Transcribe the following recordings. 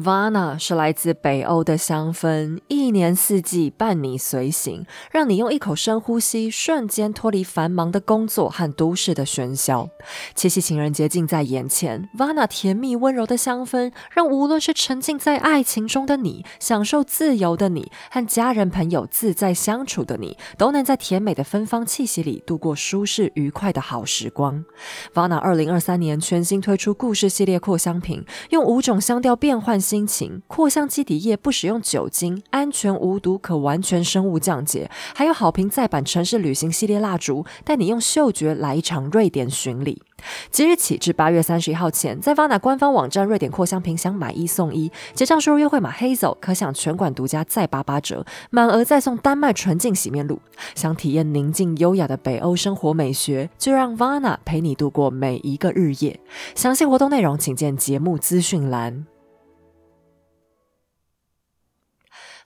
Vana 是来自北欧的香氛，一年四季伴你随行，让你用一口深呼吸，瞬间脱离繁忙的工作和都市的喧嚣。七夕情人节近在眼前，Vana 甜蜜温柔的香氛，让无论是沉浸在爱情中的你，享受自由的你，和家人朋友自在相处的你，都能在甜美的芬芳气息里度过舒适愉快的好时光。Vana 二零二三年全新推出故事系列扩香瓶，用五种香调变换。心情扩香基底液不使用酒精，安全无毒，可完全生物降解。还有好评再版城市旅行系列蜡烛，带你用嗅觉来一场瑞典巡礼。即日起至八月三十一号前，在 Vana 官方网站瑞典扩香瓶想买一送一，结账输入优惠码 Hazel，可享全馆独家再八八折，满额再送丹麦纯净洗面露。想体验宁静优雅的北欧生活美学，就让 Vana 陪你度过每一个日夜。详细活动内容请见节目资讯栏。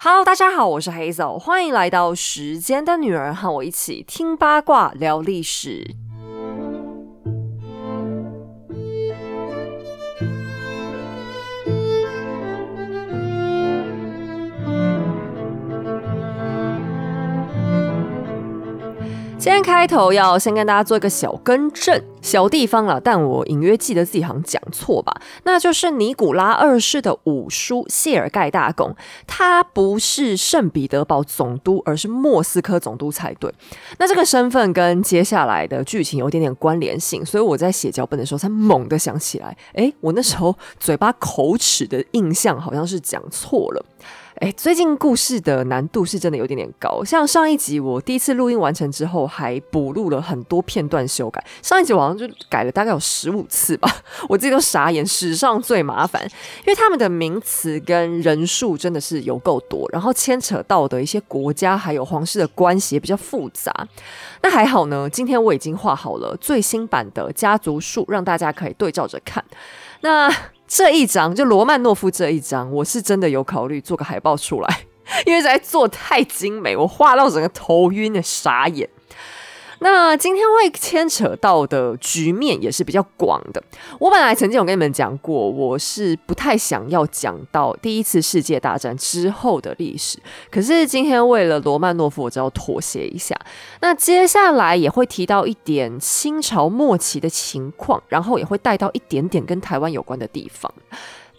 Hello，大家好，我是黑走，欢迎来到《时间的女儿》，和我一起听八卦、聊历史。今天开头要先跟大家做一个小更正，小地方了，但我隐约记得自己好像讲错吧？那就是尼古拉二世的五叔谢尔盖大公，他不是圣彼得堡总督，而是莫斯科总督才对。那这个身份跟接下来的剧情有点点关联性，所以我在写脚本的时候才猛地想起来，哎，我那时候嘴巴口齿的印象好像是讲错了。哎，最近故事的难度是真的有点点高。像上一集我第一次录音完成之后，还补录了很多片段修改。上一集我好像就改了大概有十五次吧，我自己都傻眼。史上最麻烦，因为他们的名词跟人数真的是有够多，然后牵扯到的一些国家还有皇室的关系也比较复杂。那还好呢，今天我已经画好了最新版的家族树，让大家可以对照着看。那。这一张就罗曼诺夫这一张，我是真的有考虑做个海报出来，因为在做太精美，我画到整个头晕的傻眼。那今天会牵扯到的局面也是比较广的。我本来曾经有跟你们讲过，我是不太想要讲到第一次世界大战之后的历史。可是今天为了罗曼诺夫，我只要妥协一下。那接下来也会提到一点清朝末期的情况，然后也会带到一点点跟台湾有关的地方。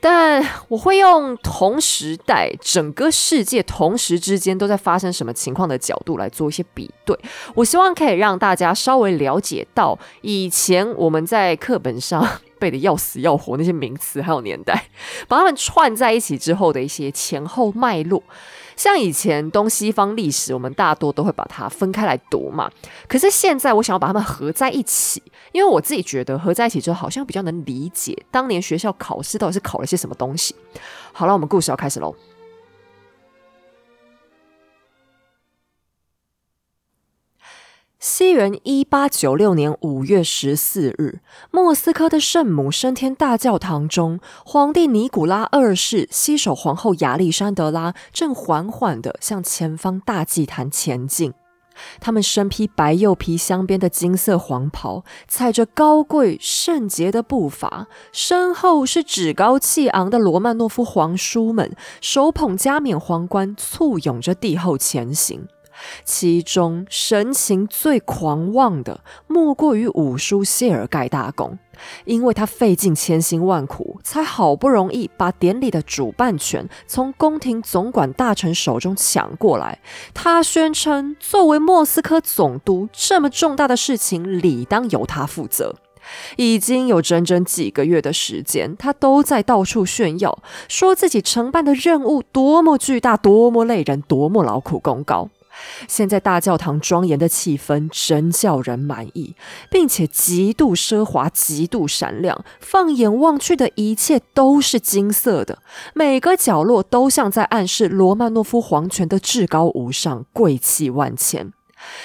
但我会用同时代整个世界同时之间都在发生什么情况的角度来做一些比对，我希望可以让大家稍微了解到以前我们在课本上背的要死要活那些名词还有年代，把它们串在一起之后的一些前后脉络。像以前东西方历史，我们大多都会把它分开来读嘛。可是现在，我想要把它们合在一起，因为我自己觉得合在一起之后，好像比较能理解当年学校考试到底是考了些什么东西。好了，我们故事要开始喽。西元一八九六年五月十四日，莫斯科的圣母升天大教堂中，皇帝尼古拉二世携手皇后亚历山德拉，正缓缓地向前方大祭坛前进。他们身披白釉皮镶边的金色黄袍，踩着高贵圣洁的步伐，身后是趾高气昂的罗曼诺夫皇叔们，手捧加冕皇冠，簇拥着帝后前行。其中神情最狂妄的，莫过于五叔谢尔盖大公，因为他费尽千辛万苦，才好不容易把典礼的主办权从宫廷总管大臣手中抢过来。他宣称，作为莫斯科总督，这么重大的事情理当由他负责。已经有整整几个月的时间，他都在到处炫耀，说自己承办的任务多么巨大，多么累人，多么劳苦功高。现在大教堂庄严的气氛真叫人满意，并且极度奢华、极度闪亮。放眼望去的一切都是金色的，每个角落都像在暗示罗曼诺夫皇权的至高无上、贵气万千。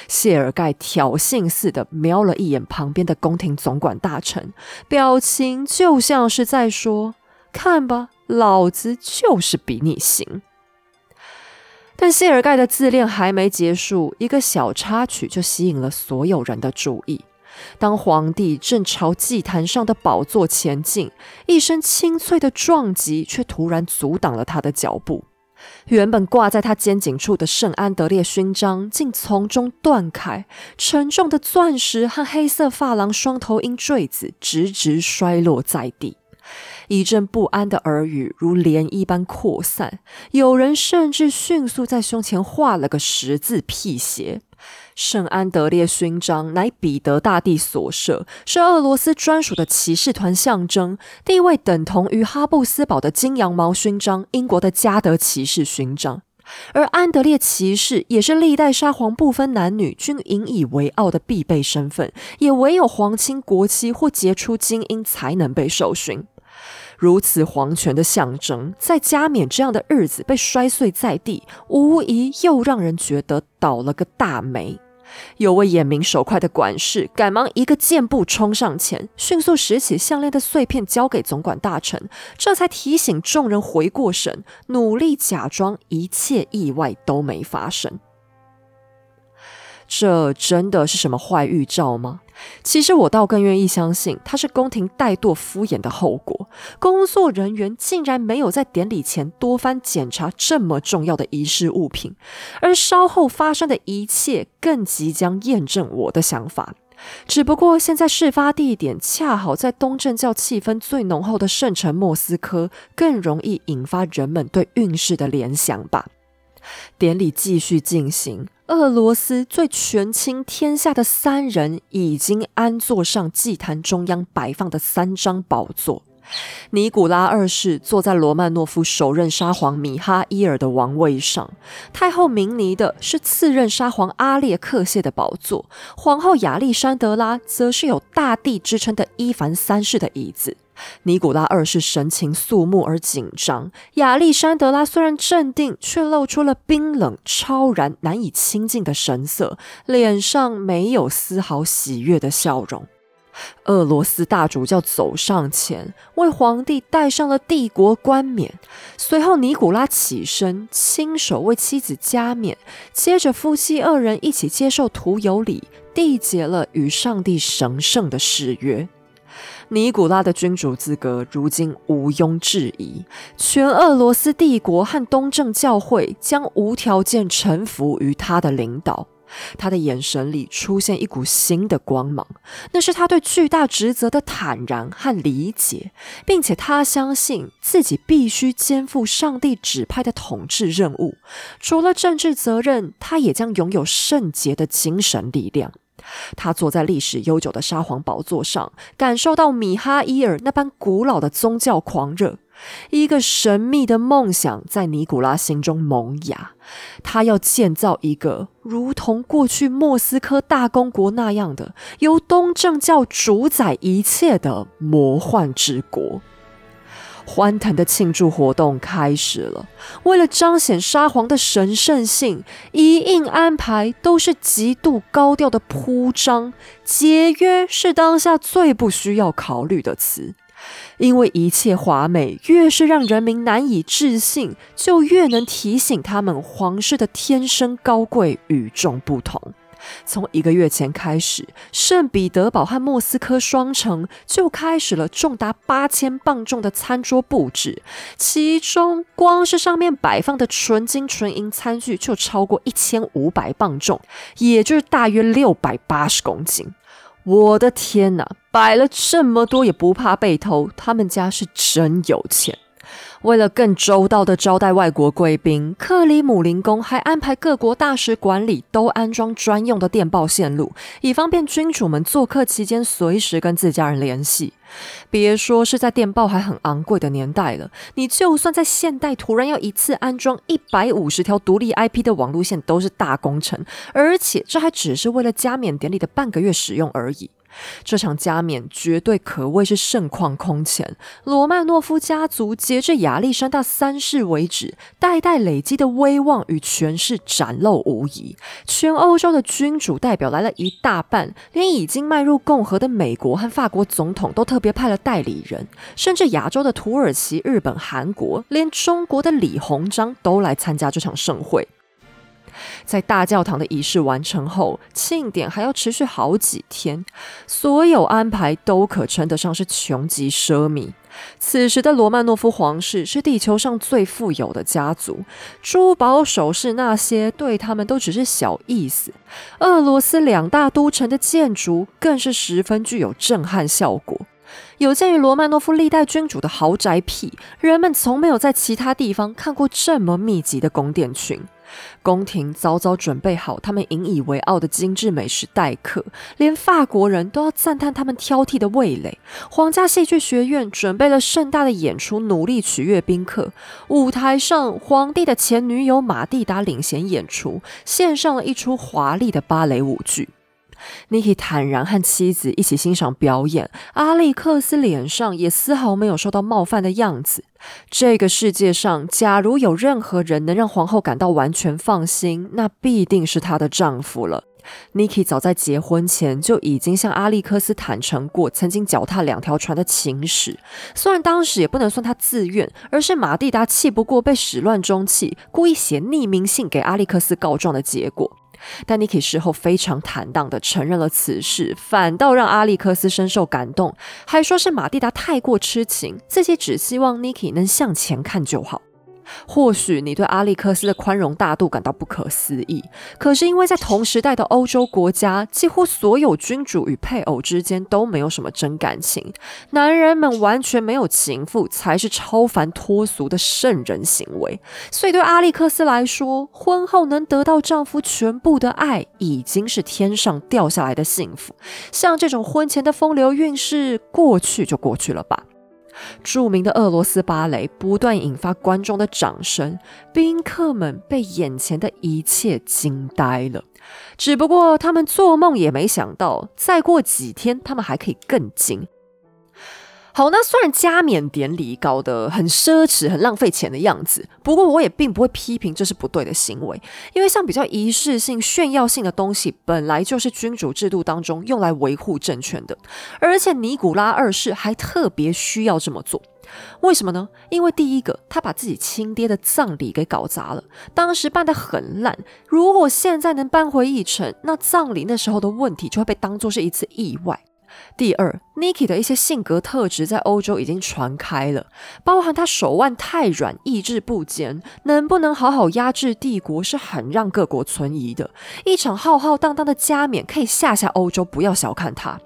谢尔盖挑衅似的瞄了一眼旁边的宫廷总管大臣，表情就像是在说：“看吧，老子就是比你行。”但谢尔盖的自恋还没结束，一个小插曲就吸引了所有人的注意。当皇帝正朝祭坛上的宝座前进，一声清脆的撞击却突然阻挡了他的脚步。原本挂在他肩颈处的圣安德烈勋章竟从中断开，沉重的钻石和黑色发廊双头鹰坠子直直摔落在地。一阵不安的耳语如涟漪般扩散，有人甚至迅速在胸前画了个十字辟邪。圣安德烈勋章乃彼得大帝所设，是俄罗斯专属的骑士团象征，地位等同于哈布斯堡的金羊毛勋章、英国的加德骑士勋章。而安德烈骑士也是历代沙皇不分男女均引以为傲的必备身份，也唯有皇亲国戚或杰出精英才能被授勋。如此皇权的象征，在加冕这样的日子被摔碎在地，无疑又让人觉得倒了个大霉。有位眼明手快的管事，赶忙一个箭步冲上前，迅速拾起项链的碎片交给总管大臣，这才提醒众人回过神，努力假装一切意外都没发生。这真的是什么坏预兆吗？其实我倒更愿意相信，它是宫廷怠惰敷衍的后果。工作人员竟然没有在典礼前多番检查这么重要的仪式物品，而稍后发生的一切更即将验证我的想法。只不过现在事发地点恰好在东正教气氛最浓厚的圣城莫斯科，更容易引发人们对运势的联想吧。典礼继续进行。俄罗斯最权倾天下的三人已经安坐上祭坛中央摆放的三张宝座。尼古拉二世坐在罗曼诺夫首任沙皇米哈伊尔的王位上，太后明尼的是次任沙皇阿列克谢的宝座，皇后亚历山德拉则是有大帝之称的伊凡三世的椅子。尼古拉二世神情肃穆而紧张，亚历山德拉虽然镇定，却露出了冰冷、超然、难以亲近的神色，脸上没有丝毫喜悦的笑容。俄罗斯大主教走上前，为皇帝戴上了帝国冠冕，随后尼古拉起身，亲手为妻子加冕，接着夫妻二人一起接受徒有礼，缔结了与上帝神圣的誓约。尼古拉的君主资格如今毋庸置疑，全俄罗斯帝国和东正教会将无条件臣服于他的领导。他的眼神里出现一股新的光芒，那是他对巨大职责的坦然和理解，并且他相信自己必须肩负上帝指派的统治任务。除了政治责任，他也将拥有圣洁的精神力量。他坐在历史悠久的沙皇宝座上，感受到米哈伊尔那般古老的宗教狂热。一个神秘的梦想在尼古拉心中萌芽，他要建造一个如同过去莫斯科大公国那样的由东正教主宰一切的魔幻之国。欢腾的庆祝活动开始了。为了彰显沙皇的神圣性，一应安排都是极度高调的铺张。节约是当下最不需要考虑的词，因为一切华美越是让人民难以置信，就越能提醒他们皇室的天生高贵、与众不同。从一个月前开始，圣彼得堡和莫斯科双城就开始了重达八千磅重的餐桌布置，其中光是上面摆放的纯金纯银餐具就超过一千五百磅重，也就是大约六百八十公斤。我的天哪，摆了这么多也不怕被偷，他们家是真有钱。为了更周到的招待外国贵宾，克里姆林宫还安排各国大使馆里都安装专用的电报线路，以方便君主们做客期间随时跟自家人联系。别说是在电报还很昂贵的年代了，你就算在现代，突然要一次安装一百五十条独立 IP 的网路线，都是大工程。而且这还只是为了加冕典礼的半个月使用而已。这场加冕绝对可谓是盛况空前。罗曼诺夫家族截至亚历山大三世为止，代代累积的威望与权势展露无遗。全欧洲的君主代表来了一大半，连已经迈入共和的美国和法国总统都特别派了代理人，甚至亚洲的土耳其、日本、韩国，连中国的李鸿章都来参加这场盛会。在大教堂的仪式完成后，庆典还要持续好几天，所有安排都可称得上是穷极奢靡。此时的罗曼诺夫皇室是地球上最富有的家族，珠宝首饰那些对他们都只是小意思。俄罗斯两大都城的建筑更是十分具有震撼效果。有鉴于罗曼诺夫历代君主的豪宅癖，人们从没有在其他地方看过这么密集的宫殿群。宫廷早早准备好他们引以为傲的精致美食待客，连法国人都要赞叹他们挑剔的味蕾。皇家戏剧学院准备了盛大的演出，努力取悦宾客。舞台上，皇帝的前女友玛蒂达领衔演出，献上了一出华丽的芭蕾舞剧。Niki 坦然和妻子一起欣赏表演，阿历克斯脸上也丝毫没有受到冒犯的样子。这个世界上，假如有任何人能让皇后感到完全放心，那必定是她的丈夫了。Niki 早在结婚前就已经向阿历克斯坦诚过曾经脚踏两条船的情史，虽然当时也不能算他自愿，而是马蒂达气不过被始乱终弃，故意写匿名信给阿历克斯告状的结果。但 Niki 事后非常坦荡的承认了此事，反倒让阿历克斯深受感动，还说是马蒂达太过痴情，自己只希望 Niki 能向前看就好。或许你对阿历克斯的宽容大度感到不可思议，可是因为在同时代的欧洲国家，几乎所有君主与配偶之间都没有什么真感情，男人们完全没有情妇才是超凡脱俗的圣人行为。所以对阿历克斯来说，婚后能得到丈夫全部的爱，已经是天上掉下来的幸福。像这种婚前的风流韵事，过去就过去了吧。著名的俄罗斯芭蕾不断引发观众的掌声，宾客们被眼前的一切惊呆了。只不过他们做梦也没想到，再过几天他们还可以更惊。好，那虽然加冕典礼搞得很奢侈、很浪费钱的样子，不过我也并不会批评这是不对的行为，因为像比较仪式性、炫耀性的东西，本来就是君主制度当中用来维护政权的，而且尼古拉二世还特别需要这么做。为什么呢？因为第一个，他把自己亲爹的葬礼给搞砸了，当时办得很烂。如果现在能扳回一城，那葬礼那时候的问题就会被当作是一次意外。第二，Niki 的一些性格特质在欧洲已经传开了，包含他手腕太软、意志不坚，能不能好好压制帝国是很让各国存疑的。一场浩浩荡荡的加冕可以吓吓欧洲，不要小看他。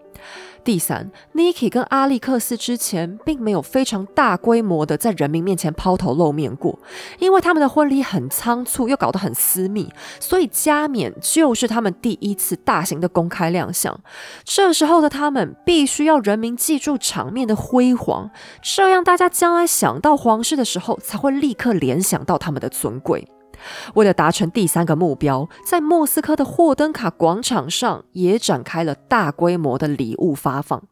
第三，Niki 跟阿历克斯之前并没有非常大规模的在人民面前抛头露面过，因为他们的婚礼很仓促，又搞得很私密，所以加冕就是他们第一次大型的公开亮相。这时候的他们必须要人民记住场面的辉煌，这样大家将来想到皇室的时候，才会立刻联想到他们的尊贵。为了达成第三个目标，在莫斯科的霍登卡广场上也展开了大规模的礼物发放，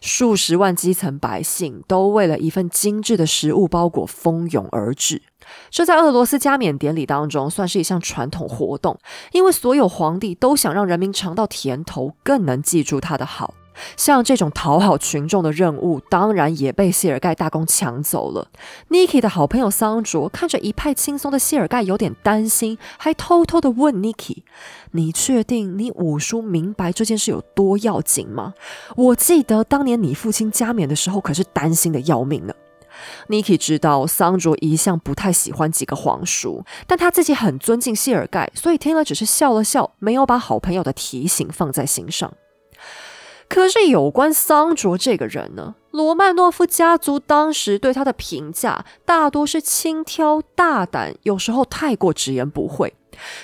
数十万基层百姓都为了一份精致的食物包裹蜂拥而至。这在俄罗斯加冕典礼当中算是一项传统活动，因为所有皇帝都想让人民尝到甜头，更能记住他的好。像这种讨好群众的任务，当然也被谢尔盖大公抢走了。Niki 的好朋友桑卓看着一派轻松的谢尔盖，有点担心，还偷偷的问 Niki：“ 你确定你五叔明白这件事有多要紧吗？我记得当年你父亲加冕的时候，可是担心的要命呢。” Niki 知道桑卓一向不太喜欢几个皇叔，但他自己很尊敬谢尔盖，所以听了只是笑了笑，没有把好朋友的提醒放在心上。可是有关桑卓这个人呢？罗曼诺夫家族当时对他的评价大多是轻佻、大胆，有时候太过直言不讳。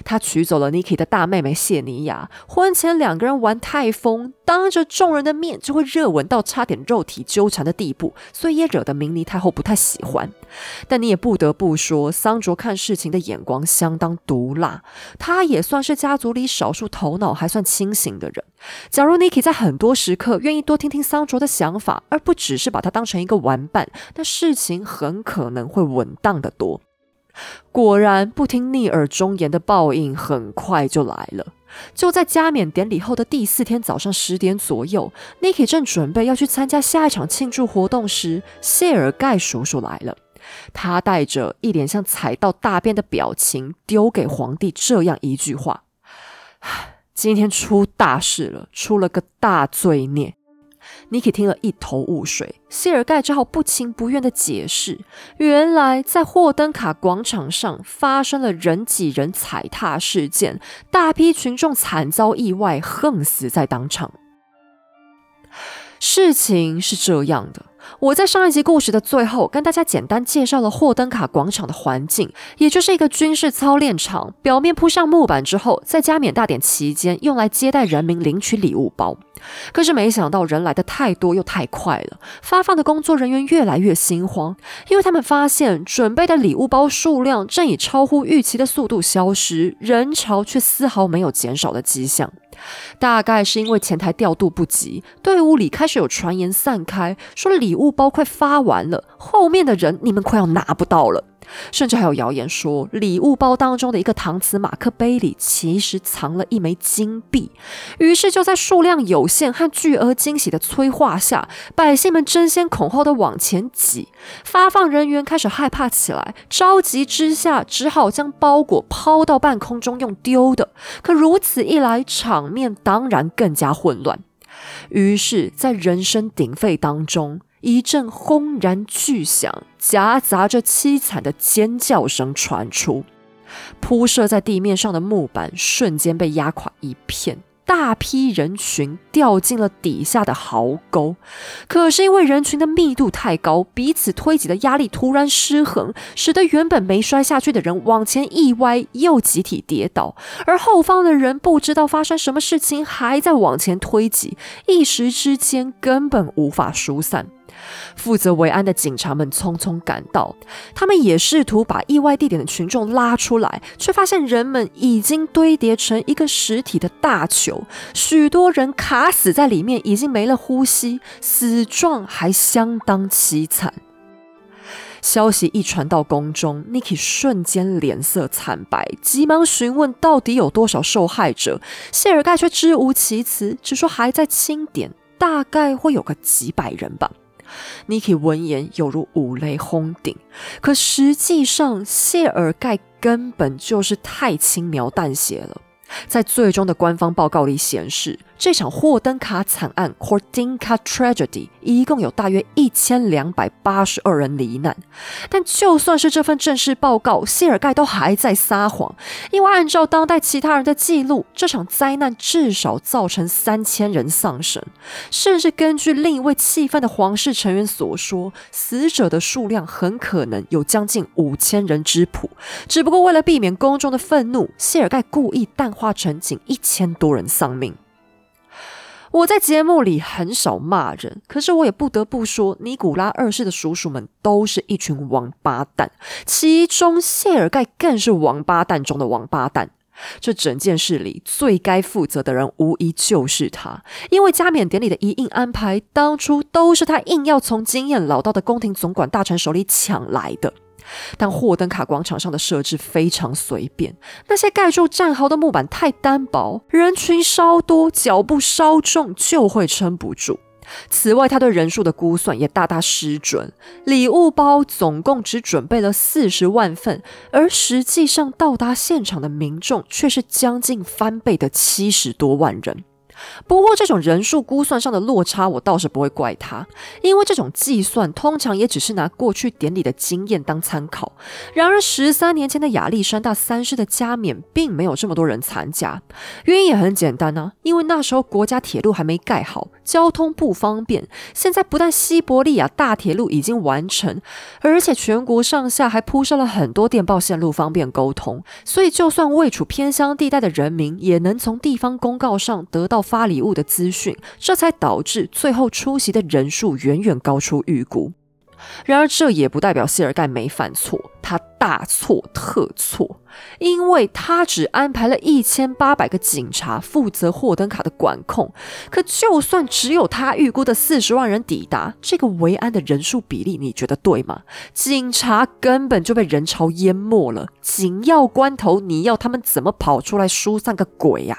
他娶走了 Niki 的大妹妹谢尼亚，婚前两个人玩太疯，当着众人的面就会热吻到差点肉体纠缠的地步，所以也惹得明尼太后不太喜欢。但你也不得不说，桑卓看事情的眼光相当毒辣，他也算是家族里少数头脑还算清醒的人。假如 Niki 在很多时刻愿意多听听桑卓的想法，而不只是把他当成一个玩伴，那事情很可能会稳当的多。果然，不听逆耳忠言的报应很快就来了。就在加冕典礼后的第四天早上十点左右，Niki 正准备要去参加下一场庆祝活动时，谢尔盖叔叔来了。他带着一脸像踩到大便的表情，丢给皇帝这样一句话：“今天出大事了，出了个大罪孽。” Niki 听了一头雾水，谢尔盖只好不情不愿的解释：原来在霍登卡广场上发生了人挤人踩踏事件，大批群众惨遭意外，横死在当场。事情是这样的。我在上一集故事的最后，跟大家简单介绍了霍登卡广场的环境，也就是一个军事操练场。表面铺上木板之后，在加冕大典期间，用来接待人民领取礼物包。可是没想到人来的太多又太快了，发放的工作人员越来越心慌，因为他们发现准备的礼物包数量正以超乎预期的速度消失，人潮却丝毫没有减少的迹象。大概是因为前台调度不及，队伍里开始有传言散开，说礼物包快发完了，后面的人你们快要拿不到了。甚至还有谣言说，礼物包当中的一个搪瓷马克杯里其实藏了一枚金币。于是就在数量有限和巨额惊喜的催化下，百姓们争先恐后的往前挤。发放人员开始害怕起来，着急之下只好将包裹抛到半空中用丢的。可如此一来，场面当然更加混乱。于是，在人声鼎沸当中。一阵轰然巨响，夹杂着凄惨的尖叫声传出，铺设在地面上的木板瞬间被压垮一片。大批人群掉进了底下的壕沟，可是因为人群的密度太高，彼此推挤的压力突然失衡，使得原本没摔下去的人往前一歪，又集体跌倒，而后方的人不知道发生什么事情，还在往前推挤，一时之间根本无法疏散。负责维安的警察们匆匆赶到，他们也试图把意外地点的群众拉出来，却发现人们已经堆叠成一个实体的大球，许多人卡死在里面，已经没了呼吸，死状还相当凄惨。消息一传到宫中，Niki 瞬间脸色惨白，急忙询问到底有多少受害者。谢尔盖却支吾其词，只说还在清点，大概会有个几百人吧。Niki 闻言犹如五雷轰顶，可实际上谢尔盖根本就是太轻描淡写了。在最终的官方报告里显示。这场霍登卡惨案 c o r d i n k a Tragedy） 一共有大约一千两百八十二人罹难，但就算是这份正式报告，谢尔盖都还在撒谎，因为按照当代其他人的记录，这场灾难至少造成三千人丧生，甚至根据另一位气愤的皇室成员所说，死者的数量很可能有将近五千人之谱。只不过为了避免公众的愤怒，谢尔盖故意淡化成仅一千多人丧命。我在节目里很少骂人，可是我也不得不说，尼古拉二世的叔叔们都是一群王八蛋，其中谢尔盖更是王八蛋中的王八蛋。这整件事里最该负责的人，无疑就是他，因为加冕典礼的一应安排，当初都是他硬要从经验老道的宫廷总管大臣手里抢来的。但霍登卡广场上的设置非常随便，那些盖住战壕的木板太单薄，人群稍多，脚步稍重就会撑不住。此外，他对人数的估算也大大失准，礼物包总共只准备了四十万份，而实际上到达现场的民众却是将近翻倍的七十多万人。不过，这种人数估算上的落差，我倒是不会怪他，因为这种计算通常也只是拿过去典礼的经验当参考。然而，十三年前的亚历山大三世的加冕，并没有这么多人参加，原因也很简单啊，因为那时候国家铁路还没盖好，交通不方便。现在不但西伯利亚大铁路已经完成，而且全国上下还铺设了很多电报线路，方便沟通。所以，就算位处偏乡地带的人民，也能从地方公告上得到。发礼物的资讯，这才导致最后出席的人数远远高出预估。然而，这也不代表谢尔盖没犯错，他大错特错，因为他只安排了一千八百个警察负责霍登卡的管控。可就算只有他预估的四十万人抵达，这个维安的人数比例，你觉得对吗？警察根本就被人潮淹没了，紧要关头，你要他们怎么跑出来疏散个鬼呀？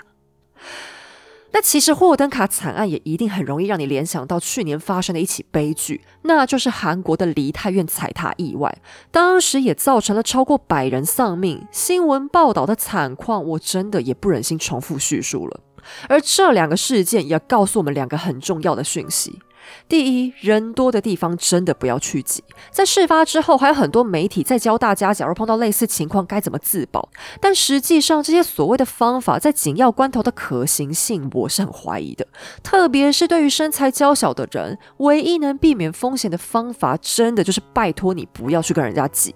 那其实霍登卡惨案也一定很容易让你联想到去年发生的一起悲剧，那就是韩国的梨泰院踩踏意外，当时也造成了超过百人丧命。新闻报道的惨况，我真的也不忍心重复叙述了。而这两个事件也告诉我们两个很重要的讯息。第一，人多的地方真的不要去挤。在事发之后，还有很多媒体在教大家，假如碰到类似情况该怎么自保。但实际上，这些所谓的方法在紧要关头的可行性，我是很怀疑的。特别是对于身材娇小的人，唯一能避免风险的方法，真的就是拜托你不要去跟人家挤。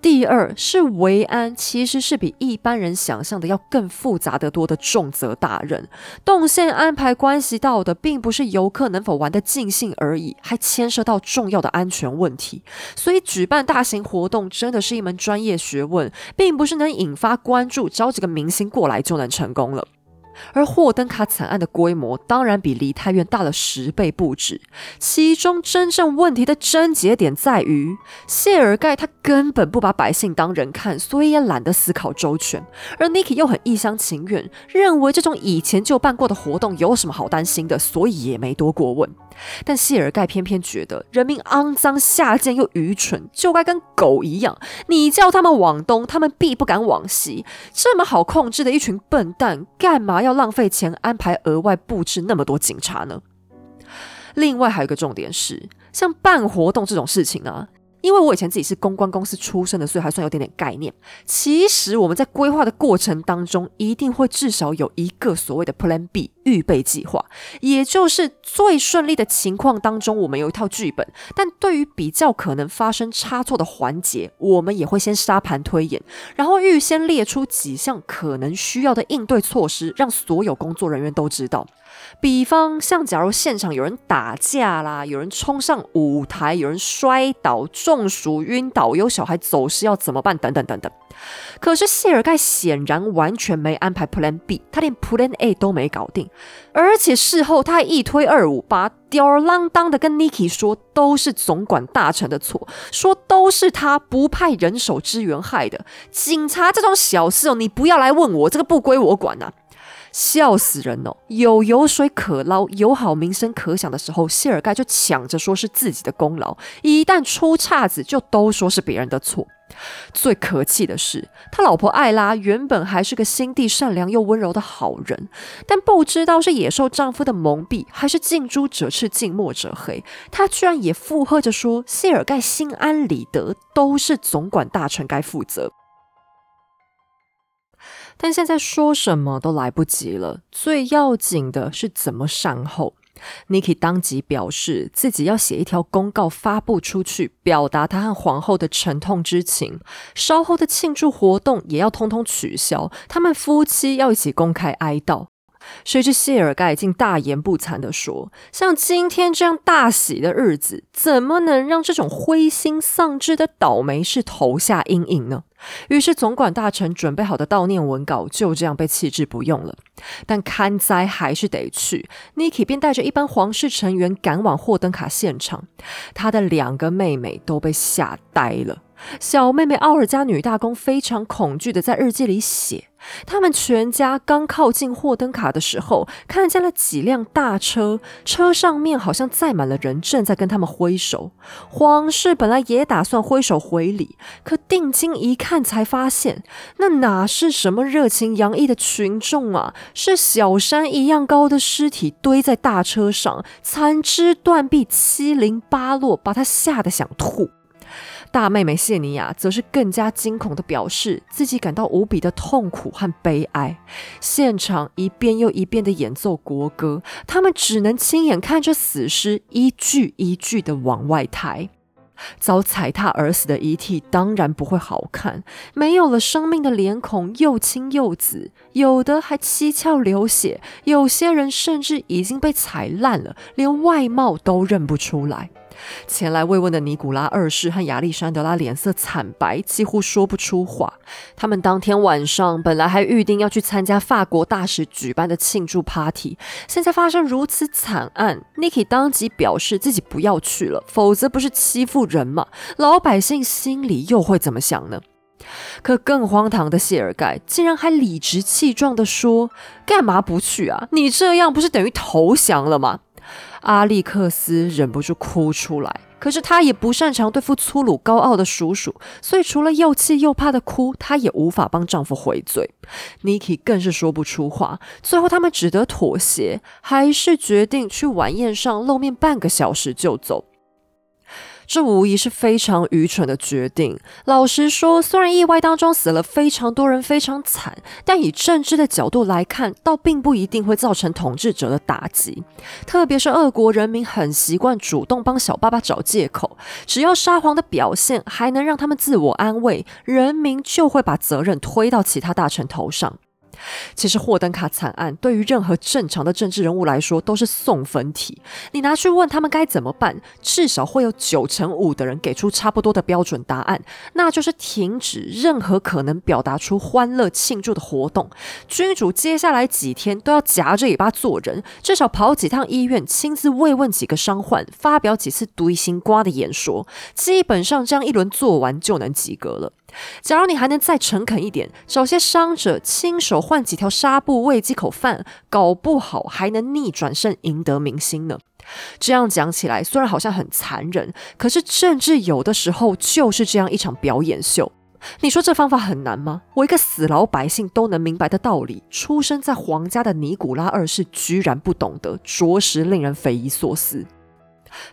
第二是维安，其实是比一般人想象的要更复杂得多的重责大任。动线安排关系到的，并不是游客能否玩得尽兴而已，还牵涉到重要的安全问题。所以举办大型活动真的是一门专业学问，并不是能引发关注，找几个明星过来就能成功了。而霍登卡惨案的规模当然比梨泰院大了十倍不止，其中真正问题的症结点在于谢尔盖他根本不把百姓当人看，所以也懒得思考周全。而 Niki 又很一厢情愿，认为这种以前就办过的活动有什么好担心的，所以也没多过问。但谢尔盖偏偏觉得人民肮脏下贱又愚蠢，就该跟狗一样。你叫他们往东，他们必不敢往西。这么好控制的一群笨蛋，干嘛要要浪费钱安排额外布置那么多警察呢？另外还有一个重点是，像办活动这种事情啊。因为我以前自己是公关公司出身的，所以还算有点点概念。其实我们在规划的过程当中，一定会至少有一个所谓的 Plan B 预备计划，也就是最顺利的情况当中，我们有一套剧本。但对于比较可能发生差错的环节，我们也会先沙盘推演，然后预先列出几项可能需要的应对措施，让所有工作人员都知道。比方像，假如现场有人打架啦，有人冲上舞台，有人摔倒、中暑、晕倒，有小孩走失，要怎么办？等等等等。可是谢尔盖显然完全没安排 Plan B，他连 Plan A 都没搞定，而且事后他还一推二五八，吊儿郎当的跟 Niki 说都是总管大臣的错，说都是他不派人手支援害的。警察这种小事哦，你不要来问我，这个不归我管呐。笑死人哦！有油水可捞、有好名声可想的时候，谢尔盖就抢着说是自己的功劳；一旦出岔子，就都说是别人的错。最可气的是，他老婆艾拉原本还是个心地善良又温柔的好人，但不知道是野兽丈夫的蒙蔽，还是近朱者赤、近墨者黑，她居然也附和着说谢尔盖心安理得，都是总管大臣该负责。但现在说什么都来不及了，最要紧的是怎么善后。Niki 当即表示自己要写一条公告发布出去，表达他和皇后的沉痛之情。稍后的庆祝活动也要通通取消，他们夫妻要一起公开哀悼。谁知谢尔盖竟大言不惭地说：“像今天这样大喜的日子，怎么能让这种灰心丧志的倒霉事投下阴影呢？”于是总管大臣准备好的悼念文稿就这样被弃之不用了。但看灾还是得去，Niki 便带着一班皇室成员赶往霍登卡现场。他的两个妹妹都被吓呆了。小妹妹奥尔加女大公非常恐惧的在日记里写。他们全家刚靠近霍登卡的时候，看见了几辆大车，车上面好像载满了人，正在跟他们挥手。皇室本来也打算挥手回礼，可定睛一看，才发现那哪是什么热情洋溢的群众啊，是小山一样高的尸体堆在大车上，残肢断臂七零八落，把他吓得想吐。大妹妹谢尼亚则是更加惊恐地表示，自己感到无比的痛苦和悲哀。现场一遍又一遍地演奏国歌，他们只能亲眼看着死尸一句一句地往外抬。遭踩踏而死的遗体当然不会好看，没有了生命的脸孔又青又紫，有的还七窍流血，有些人甚至已经被踩烂了，连外貌都认不出来。前来慰问的尼古拉二世和亚历山德拉脸色惨白，几乎说不出话。他们当天晚上本来还预定要去参加法国大使举办的庆祝 party，现在发生如此惨案，Niki 当即表示自己不要去了，否则不是欺负人吗？老百姓心里又会怎么想呢？可更荒唐的谢尔盖竟然还理直气壮地说：“干嘛不去啊？你这样不是等于投降了吗？”阿历克斯忍不住哭出来。可是他也不擅长对付粗鲁高傲的叔叔，所以除了又气又怕的哭，她也无法帮丈夫回嘴。Niki 更是说不出话，最后他们只得妥协，还是决定去晚宴上露面半个小时就走。这无疑是非常愚蠢的决定。老实说，虽然意外当中死了非常多人，非常惨，但以政治的角度来看，倒并不一定会造成统治者的打击。特别是俄国人民很习惯主动帮小爸爸找借口，只要沙皇的表现还能让他们自我安慰，人民就会把责任推到其他大臣头上。其实霍登卡惨案对于任何正常的政治人物来说都是送分题。你拿去问他们该怎么办，至少会有九成五的人给出差不多的标准答案，那就是停止任何可能表达出欢乐庆祝的活动。君主接下来几天都要夹着尾巴做人，至少跑几趟医院，亲自慰问几个伤患，发表几次堆心瓜的演说。基本上这样一轮做完就能及格了。假如你还能再诚恳一点，找些伤者亲手换几条纱布喂几口饭，搞不好还能逆转胜，赢得民心呢。这样讲起来，虽然好像很残忍，可是政治有的时候就是这样一场表演秀。你说这方法很难吗？我一个死老百姓都能明白的道理，出生在皇家的尼古拉二世居然不懂得，着实令人匪夷所思。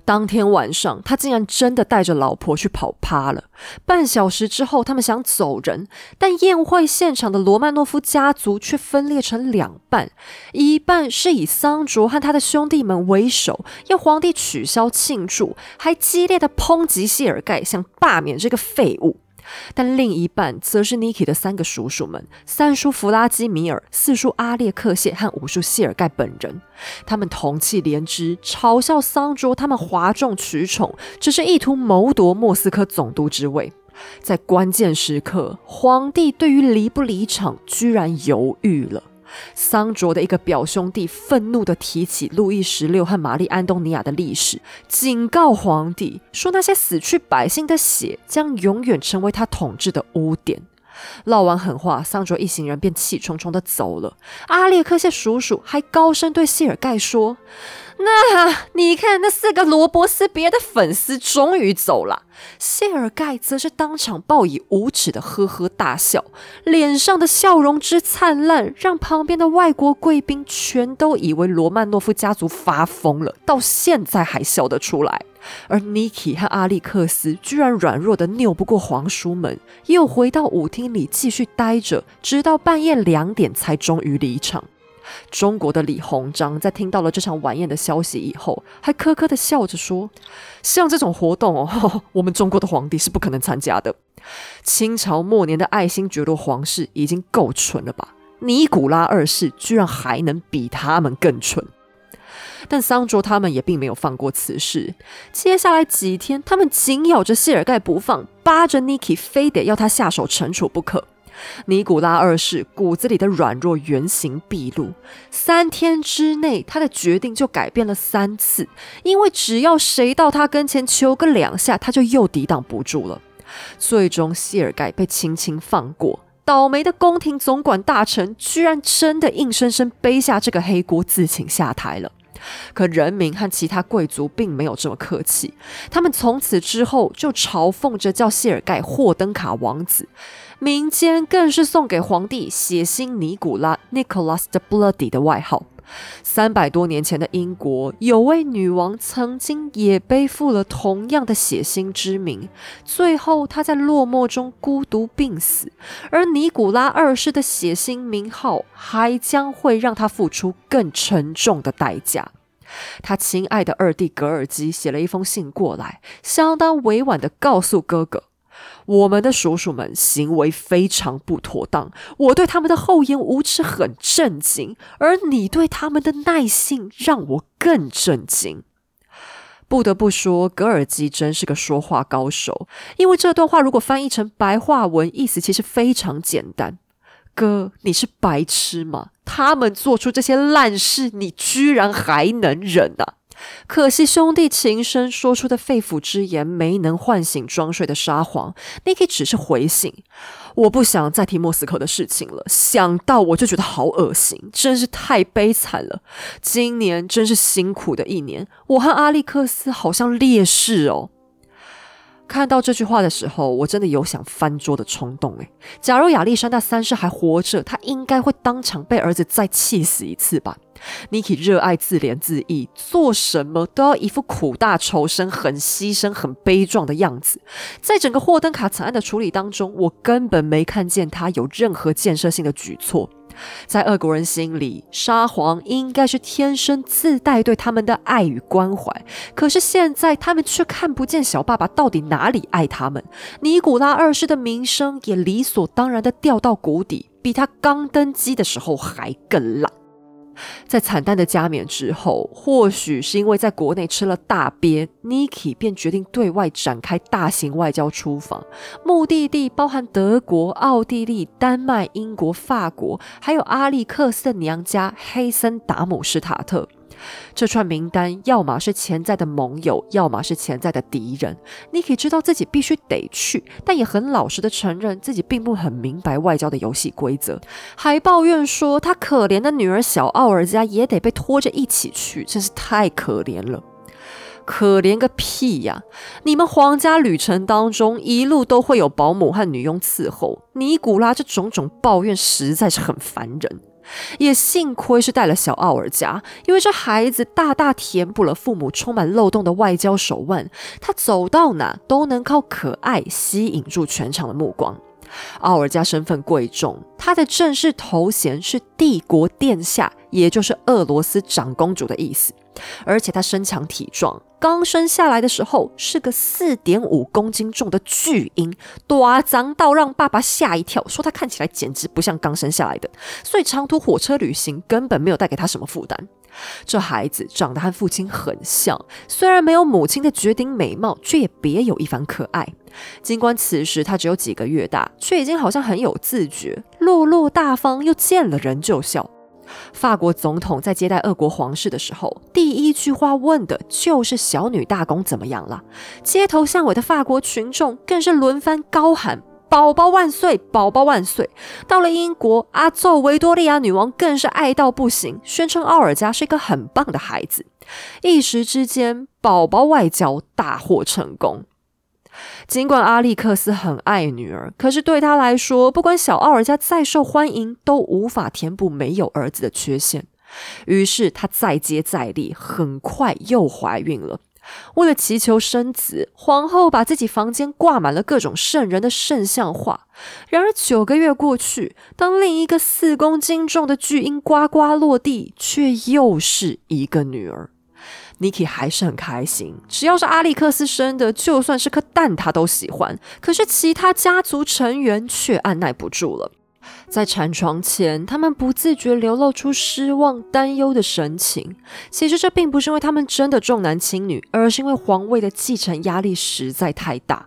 当天晚上，他竟然真的带着老婆去跑趴了。半小时之后，他们想走人，但宴会现场的罗曼诺夫家族却分裂成两半：一半是以桑卓和他的兄弟们为首，要皇帝取消庆祝，还激烈的抨击谢尔盖，想罢免这个废物。但另一半则是 Niki 的三个叔叔们：三叔弗拉基米尔、四叔阿列克谢和五叔谢尔盖本人。他们同气连枝，嘲笑桑卓他们哗众取宠，只是意图谋夺莫斯科总督之位。在关键时刻，皇帝对于离不离场居然犹豫了。桑卓的一个表兄弟愤怒地提起路易十六和玛丽安东尼亚的历史，警告皇帝说那些死去百姓的血将永远成为他统治的污点。唠完狠话，桑卓一行人便气冲冲地走了。阿列克谢叔叔还高声对谢尔盖说。那你看，那四个罗伯斯别的粉丝终于走了，谢尔盖则是当场报以无耻的呵呵大笑，脸上的笑容之灿烂，让旁边的外国贵宾全都以为罗曼诺夫家族发疯了，到现在还笑得出来。而 Niki 和阿历克斯居然软弱的拗不过皇叔们，又回到舞厅里继续待着，直到半夜两点才终于离场。中国的李鸿章在听到了这场晚宴的消息以后，还呵呵的笑着说：“像这种活动哦，我们中国的皇帝是不可能参加的。清朝末年的爱新觉罗皇室已经够蠢了吧？尼古拉二世居然还能比他们更蠢。”但桑卓他们也并没有放过此事。接下来几天，他们紧咬着谢尔盖不放，扒着 Niki，非得要他下手惩处不可。尼古拉二世骨子里的软弱原形毕露，三天之内，他的决定就改变了三次，因为只要谁到他跟前求个两下，他就又抵挡不住了。最终，谢尔盖被轻轻放过，倒霉的宫廷总管大臣居然真的硬生生背下这个黑锅，自请下台了。可人民和其他贵族并没有这么客气，他们从此之后就嘲讽着叫谢尔盖霍登卡王子，民间更是送给皇帝血腥尼古拉 （Nicholas the Bloody） 的外号。三百多年前的英国，有位女王曾经也背负了同样的血腥之名，最后她在落寞中孤独病死。而尼古拉二世的血腥名号，还将会让他付出更沉重的代价。他亲爱的二弟格尔基写了一封信过来，相当委婉的告诉哥哥。我们的叔叔们行为非常不妥当，我对他们的厚颜无耻很震惊，而你对他们的耐性让我更震惊。不得不说，格尔基真是个说话高手，因为这段话如果翻译成白话文，意思其实非常简单：哥，你是白痴吗？他们做出这些烂事，你居然还能忍啊？可惜兄弟情深说出的肺腑之言没能唤醒装睡的沙皇，Niki 只是回信：“我不想再提莫斯科的事情了，想到我就觉得好恶心，真是太悲惨了。今年真是辛苦的一年，我和阿历克斯好像烈士哦。”看到这句话的时候，我真的有想翻桌的冲动。诶，假如亚历山大三世还活着，他应该会当场被儿子再气死一次吧。Niki 热爱自怜自艾，做什么都要一副苦大仇深、很牺牲、很悲壮的样子。在整个霍登卡惨案的处理当中，我根本没看见他有任何建设性的举措。在俄国人心里，沙皇应该是天生自带对他们的爱与关怀。可是现在，他们却看不见小爸爸到底哪里爱他们。尼古拉二世的名声也理所当然的掉到谷底，比他刚登基的时候还更烂。在惨淡的加冕之后，或许是因为在国内吃了大鳖，Niki 便决定对外展开大型外交出访，目的地包含德国、奥地利、丹麦、英国、法国，还有阿历克斯的娘家黑森达姆施塔特。这串名单，要么是潜在的盟友，要么是潜在的敌人。你可以知道自己必须得去，但也很老实的承认自己并不很明白外交的游戏规则，还抱怨说他可怜的女儿小奥尔加也得被拖着一起去，真是太可怜了。可怜个屁呀！你们皇家旅程当中一路都会有保姆和女佣伺候，尼古拉这种种抱怨实在是很烦人。也幸亏是带了小奥尔加，因为这孩子大大填补了父母充满漏洞的外交手腕。他走到哪都能靠可爱吸引住全场的目光。奥尔加身份贵重，他的正式头衔是帝国殿下，也就是俄罗斯长公主的意思。而且他身强体壮，刚生下来的时候是个四点五公斤重的巨婴，短脏到让爸爸吓一跳，说他看起来简直不像刚生下来的。所以长途火车旅行根本没有带给他什么负担。这孩子长得和父亲很像，虽然没有母亲的绝顶美貌，却也别有一番可爱。尽管此时他只有几个月大，却已经好像很有自觉，落落大方，又见了人就笑。法国总统在接待俄国皇室的时候，第一句话问的就是小女大公怎么样了。街头巷尾的法国群众更是轮番高喊“宝宝万岁，宝宝万岁”。到了英国，阿奏维多利亚女王更是爱到不行，宣称奥尔加是一个很棒的孩子。一时之间，宝宝外交大获成功。尽管阿历克斯很爱女儿，可是对他来说，不管小奥尔加再受欢迎，都无法填补没有儿子的缺陷。于是他再接再厉，很快又怀孕了。为了祈求生子，皇后把自己房间挂满了各种圣人的圣像画。然而九个月过去，当另一个四公斤重的巨婴呱呱落地，却又是一个女儿。Niki 还是很开心，只要是阿历克斯生的，就算是颗蛋，他都喜欢。可是其他家族成员却按耐不住了，在产床前，他们不自觉流露出失望、担忧的神情。其实这并不是因为他们真的重男轻女，而是因为皇位的继承压力实在太大。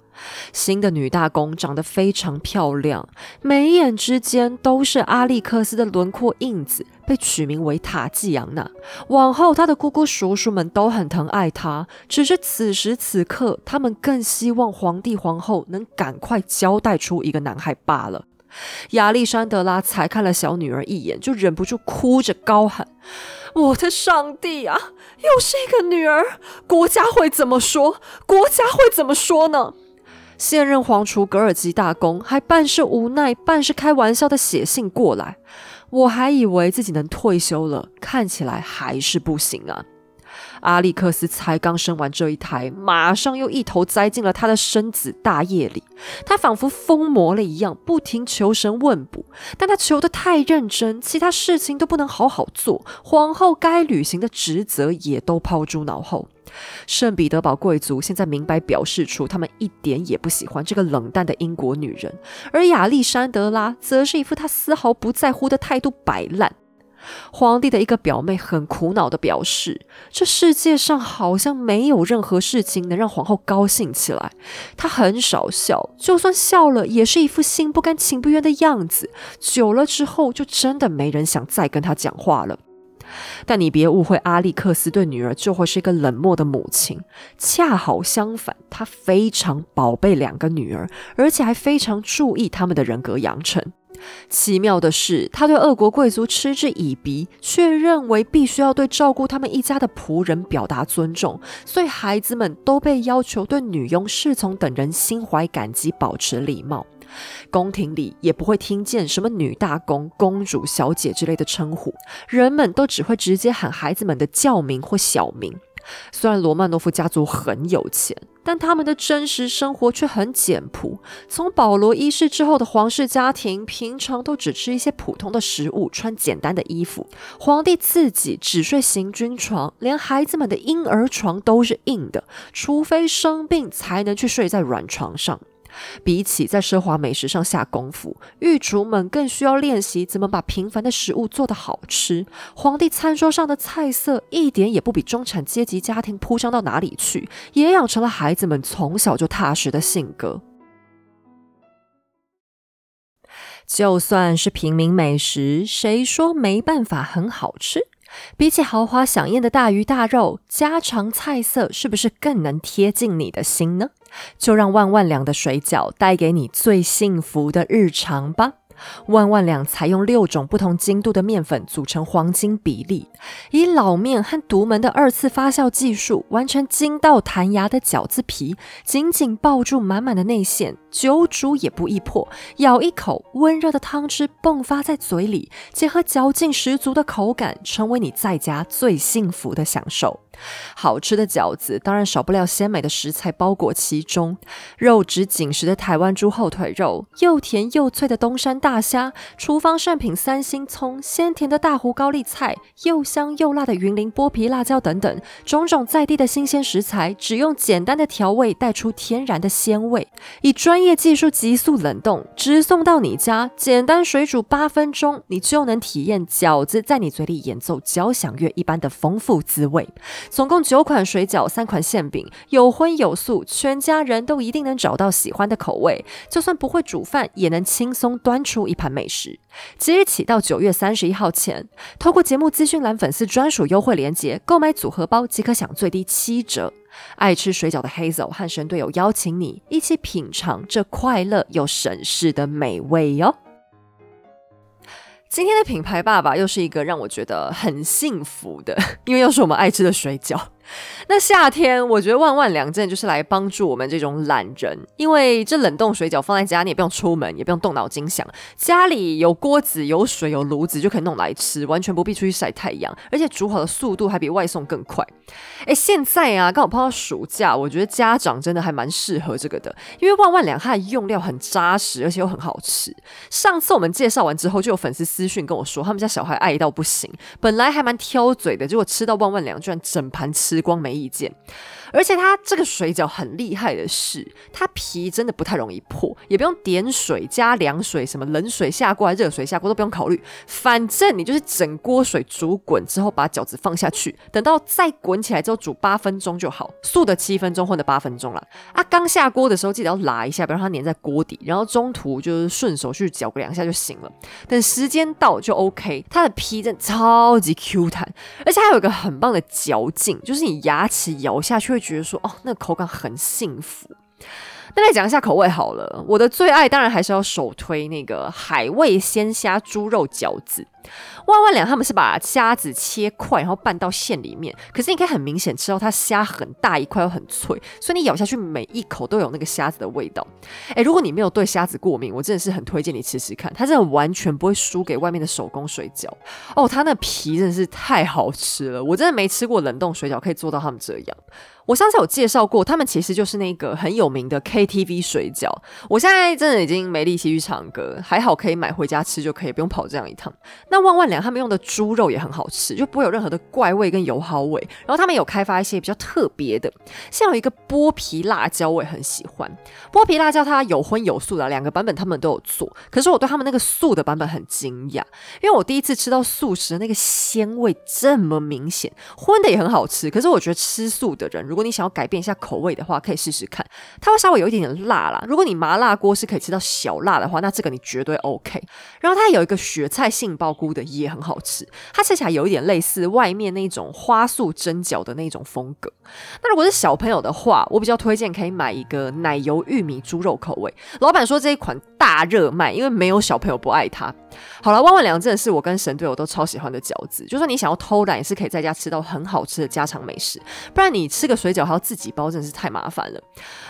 新的女大公长得非常漂亮，眉眼之间都是阿历克斯的轮廓印子，被取名为塔季扬娜。往后，她的姑姑叔叔们都很疼爱她，只是此时此刻，他们更希望皇帝皇后能赶快交代出一个男孩罢了。亚历山德拉才看了小女儿一眼，就忍不住哭着高喊：“我的上帝啊，又是一个女儿！国家会怎么说？国家会怎么说呢？”现任皇储格尔吉大公还半是无奈、半是开玩笑的写信过来，我还以为自己能退休了，看起来还是不行啊！阿历克斯才刚生完这一胎，马上又一头栽进了他的生子大业里。他仿佛疯魔了一样，不停求神问卜，但他求得太认真，其他事情都不能好好做，皇后该履行的职责也都抛诸脑后。圣彼得堡贵族现在明白表示出，他们一点也不喜欢这个冷淡的英国女人，而亚历山德拉则是一副他丝毫不在乎的态度摆烂。皇帝的一个表妹很苦恼的表示，这世界上好像没有任何事情能让皇后高兴起来。她很少笑，就算笑了，也是一副心不甘情不愿的样子。久了之后，就真的没人想再跟她讲话了。但你别误会，阿历克斯对女儿就会是一个冷漠的母亲。恰好相反，他非常宝贝两个女儿，而且还非常注意他们的人格养成。奇妙的是，他对俄国贵族嗤之以鼻，却认为必须要对照顾他们一家的仆人表达尊重，所以孩子们都被要求对女佣、侍从等人心怀感激，保持礼貌。宫廷里也不会听见什么女大公、公主、小姐之类的称呼，人们都只会直接喊孩子们的教名或小名。虽然罗曼诺夫家族很有钱，但他们的真实生活却很简朴。从保罗一世之后的皇室家庭，平常都只吃一些普通的食物，穿简单的衣服。皇帝自己只睡行军床，连孩子们的婴儿床都是硬的，除非生病才能去睡在软床上。比起在奢华美食上下功夫，御厨们更需要练习怎么把平凡的食物做得好吃。皇帝餐桌上的菜色一点也不比中产阶级家庭铺张到哪里去，也养成了孩子们从小就踏实的性格。就算是平民美食，谁说没办法很好吃？比起豪华享宴的大鱼大肉，家常菜色是不是更能贴近你的心呢？就让万万两的水饺带给你最幸福的日常吧。万万两采用六种不同精度的面粉组成黄金比例，以老面和独门的二次发酵技术完成筋道弹牙的饺子皮，紧紧抱住满满的内馅，久煮也不易破。咬一口，温热的汤汁迸发在嘴里，结合嚼劲十足的口感，成为你在家最幸福的享受。好吃的饺子当然少不了鲜美的食材包裹其中，肉质紧实的台湾猪后腿肉，又甜又脆的东山大虾，厨房圣品三星葱，鲜甜的大湖高丽菜，又香又辣的云林剥皮辣椒等等，种种在地的新鲜食材，只用简单的调味带出天然的鲜味，以专业技术急速冷冻，直送到你家，简单水煮八分钟，你就能体验饺子在你嘴里演奏交响乐一般的丰富滋味。总共九款水饺，三款馅饼，有荤有素，全家人都一定能找到喜欢的口味。就算不会煮饭，也能轻松端出一盘美食。即日起到九月三十一号前，透过节目资讯栏粉丝专属优惠链接购买组合包，即可享最低七折。爱吃水饺的 Hazel 和神队友邀请你一起品尝这快乐又省事的美味哟。今天的品牌爸爸又是一个让我觉得很幸福的，因为又是我们爱吃的水饺。那夏天，我觉得万万两真的就是来帮助我们这种懒人，因为这冷冻水饺放在家，你也不用出门，也不用动脑筋想，家里有锅子、有水、有炉子就可以弄来吃，完全不必出去晒太阳，而且煮好的速度还比外送更快。哎，现在啊，刚好碰到暑假，我觉得家长真的还蛮适合这个的，因为万万两它的用料很扎实，而且又很好吃。上次我们介绍完之后，就有粉丝私讯跟我说，他们家小孩爱到不行，本来还蛮挑嘴的，结果吃到万万两，居然整盘吃。时光没意见。而且它这个水饺很厉害的是，它皮真的不太容易破，也不用点水加凉水，什么冷水下锅、热水下锅都不用考虑，反正你就是整锅水煮滚之后，把饺子放下去，等到再滚起来之后煮八分钟就好，素的七分钟或者八分钟了。啊，刚下锅的时候记得要拉一下，不要让它粘在锅底，然后中途就是顺手去搅个两下就行了。等时间到就 OK，它的皮真的超级 Q 弹，而且还有一个很棒的嚼劲，就是你牙齿咬下去。会觉得说哦，那个口感很幸福。那来讲一下口味好了，我的最爱当然还是要首推那个海味鲜虾猪肉饺子。万万两他们是把虾子切块，然后拌到馅里面。可是你可以很明显吃到它虾很大一块又很脆，所以你咬下去每一口都有那个虾子的味道。哎，如果你没有对虾子过敏，我真的是很推荐你吃吃看，它真的完全不会输给外面的手工水饺哦。它那皮真的是太好吃了，我真的没吃过冷冻水饺可以做到他们这样。我上次有介绍过，他们其实就是那个很有名的 KTV 水饺。我现在真的已经没力气去唱歌，还好可以买回家吃就可以，不用跑这样一趟。那那万万良他们用的猪肉也很好吃，就不会有任何的怪味跟油耗味。然后他们有开发一些比较特别的，像有一个剥皮辣椒，我也很喜欢。剥皮辣椒它有荤有素的两个版本，他们都有做。可是我对他们那个素的版本很惊讶，因为我第一次吃到素食的那个鲜味这么明显，荤的也很好吃。可是我觉得吃素的人如果你想要改变一下口味的话，可以试试看，它会稍微有一点点辣啦。如果你麻辣锅是可以吃到小辣的话，那这个你绝对 OK。然后它有一个雪菜杏鲍菇的也很好吃，它吃起来有一点类似外面那种花素蒸饺的那种风格。那如果是小朋友的话，我比较推荐可以买一个奶油玉米猪肉口味。老板说这一款大热卖，因为没有小朋友不爱它。好了，万万良真的是我跟神队友都超喜欢的饺子，就算你想要偷懒，也是可以在家吃到很好吃的家常美食。不然你吃个水饺还要自己包，真的是太麻烦了。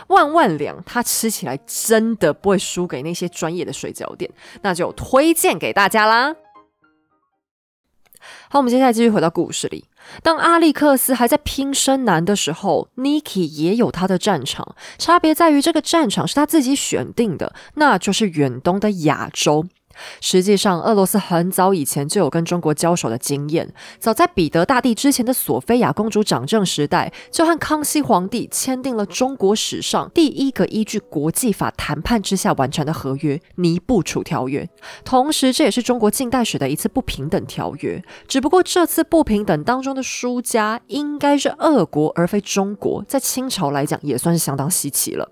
万万良它吃起来真的不会输给那些专业的水饺店，那就推荐给大家啦。好，我们接下来继续回到故事里。当阿历克斯还在拼生男的时候，Niki 也有他的战场，差别在于这个战场是他自己选定的，那就是远东的亚洲。实际上，俄罗斯很早以前就有跟中国交手的经验。早在彼得大帝之前的索菲亚公主掌政时代，就和康熙皇帝签订了中国史上第一个依据国际法谈判之下完成的合约《尼布楚条约》。同时，这也是中国近代史的一次不平等条约。只不过，这次不平等当中的输家应该是俄国，而非中国。在清朝来讲，也算是相当稀奇了。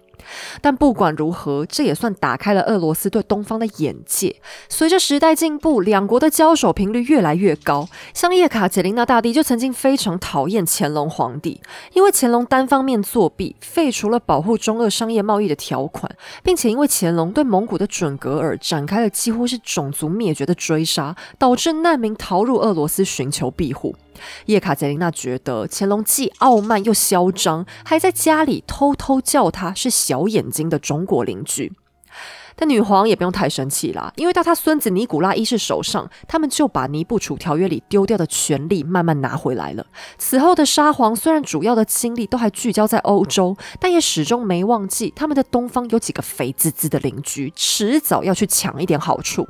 但不管如何，这也算打开了俄罗斯对东方的眼界。随着时代进步，两国的交手频率越来越高。像叶卡捷琳娜大帝就曾经非常讨厌乾隆皇帝，因为乾隆单方面作弊，废除了保护中俄商业贸易的条款，并且因为乾隆对蒙古的准格尔展开了几乎是种族灭绝的追杀，导致难民逃入俄罗斯寻求庇护。叶卡捷琳娜觉得乾隆既傲慢又嚣张，还在家里偷偷叫他是小眼睛的中国邻居。但女皇也不用太生气啦，因为到她孙子尼古拉一世手上，他们就把尼布楚条约里丢掉的权利慢慢拿回来了。此后的沙皇虽然主要的精力都还聚焦在欧洲，但也始终没忘记他们的东方有几个肥滋滋的邻居，迟早要去抢一点好处。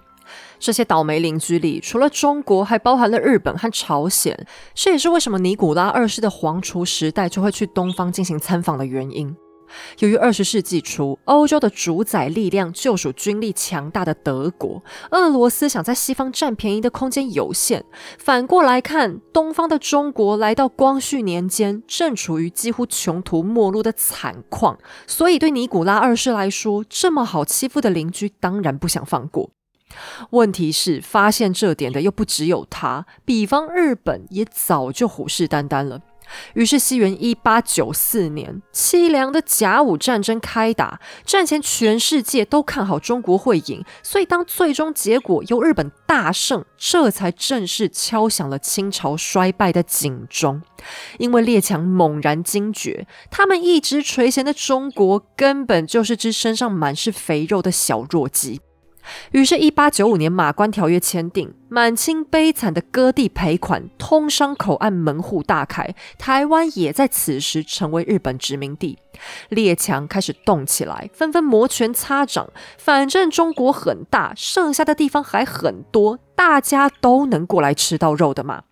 这些倒霉邻居里，除了中国，还包含了日本和朝鲜。这也是为什么尼古拉二世的皇储时代就会去东方进行参访的原因。由于二十世纪初欧洲的主宰力量就属军力强大的德国，俄罗斯想在西方占便宜的空间有限。反过来看，东方的中国来到光绪年间，正处于几乎穷途末路的惨况，所以对尼古拉二世来说，这么好欺负的邻居，当然不想放过。问题是，发现这点的又不只有他，比方日本也早就虎视眈眈了。于是，西元一八九四年，凄凉的甲午战争开打。战前，全世界都看好中国会赢，所以当最终结果由日本大胜，这才正式敲响了清朝衰败的警钟。因为列强猛然惊觉，他们一直垂涎的中国，根本就是只身上满是肥肉的小弱鸡。于是，一八九五年马关条约签订，满清悲惨的割地赔款，通商口岸门户大开，台湾也在此时成为日本殖民地。列强开始动起来，纷纷摩拳擦掌。反正中国很大，剩下的地方还很多，大家都能过来吃到肉的嘛。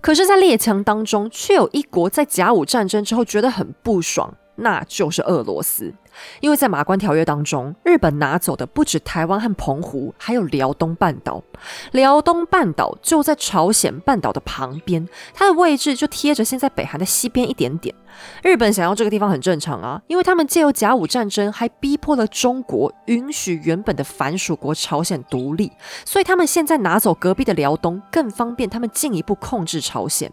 可是，在列强当中，却有一国在甲午战争之后觉得很不爽，那就是俄罗斯。因为在马关条约当中，日本拿走的不止台湾和澎湖，还有辽东半岛。辽东半岛就在朝鲜半岛的旁边，它的位置就贴着现在北韩的西边一点点。日本想要这个地方很正常啊，因为他们借由甲午战争，还逼迫了中国允许原本的反属国朝鲜独立，所以他们现在拿走隔壁的辽东，更方便他们进一步控制朝鲜。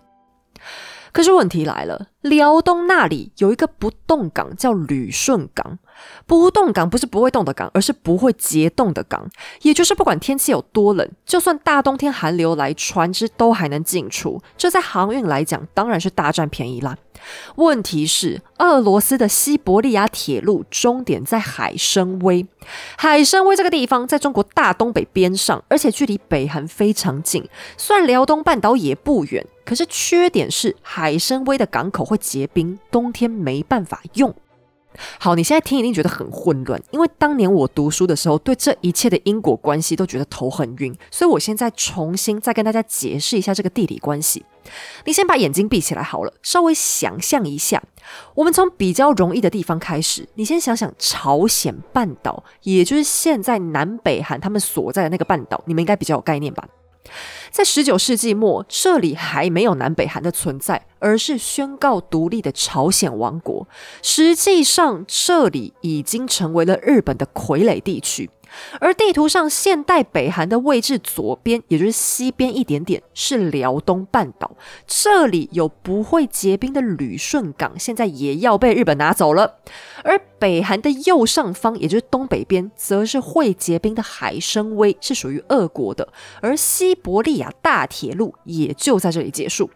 可是问题来了，辽东那里有一个不动港，叫旅顺港。不动港不是不会动的港，而是不会结冻的港。也就是不管天气有多冷，就算大冬天寒流来，船只都还能进出。这在航运来讲，当然是大占便宜啦。问题是，俄罗斯的西伯利亚铁路终点在海参崴。海参崴这个地方在中国大东北边上，而且距离北韩非常近。虽然辽东半岛也不远，可是缺点是海参崴的港口会结冰，冬天没办法用。好，你现在听一定觉得很混乱，因为当年我读书的时候，对这一切的因果关系都觉得头很晕，所以我现在重新再跟大家解释一下这个地理关系。你先把眼睛闭起来好了，稍微想象一下，我们从比较容易的地方开始，你先想想朝鲜半岛，也就是现在南北韩他们所在的那个半岛，你们应该比较有概念吧？在十九世纪末，这里还没有南北韩的存在，而是宣告独立的朝鲜王国。实际上，这里已经成为了日本的傀儡地区。而地图上现代北韩的位置左边，也就是西边一点点是辽东半岛，这里有不会结冰的旅顺港，现在也要被日本拿走了。而北韩的右上方，也就是东北边，则是会结冰的海参崴，是属于俄国的。而西伯利亚大铁路也就在这里结束。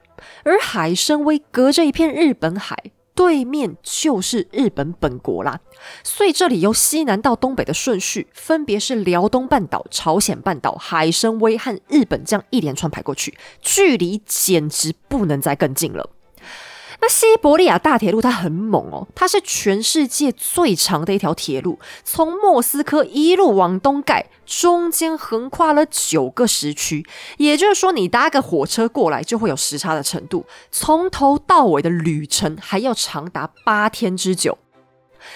而海参崴隔着一片日本海。对面就是日本本国啦，所以这里由西南到东北的顺序分别是辽东半岛、朝鲜半岛、海参崴和日本，这样一连串排过去，距离简直不能再更近了。那西伯利亚大铁路它很猛哦，它是全世界最长的一条铁路，从莫斯科一路往东盖，中间横跨了九个时区，也就是说你搭个火车过来就会有时差的程度，从头到尾的旅程还要长达八天之久。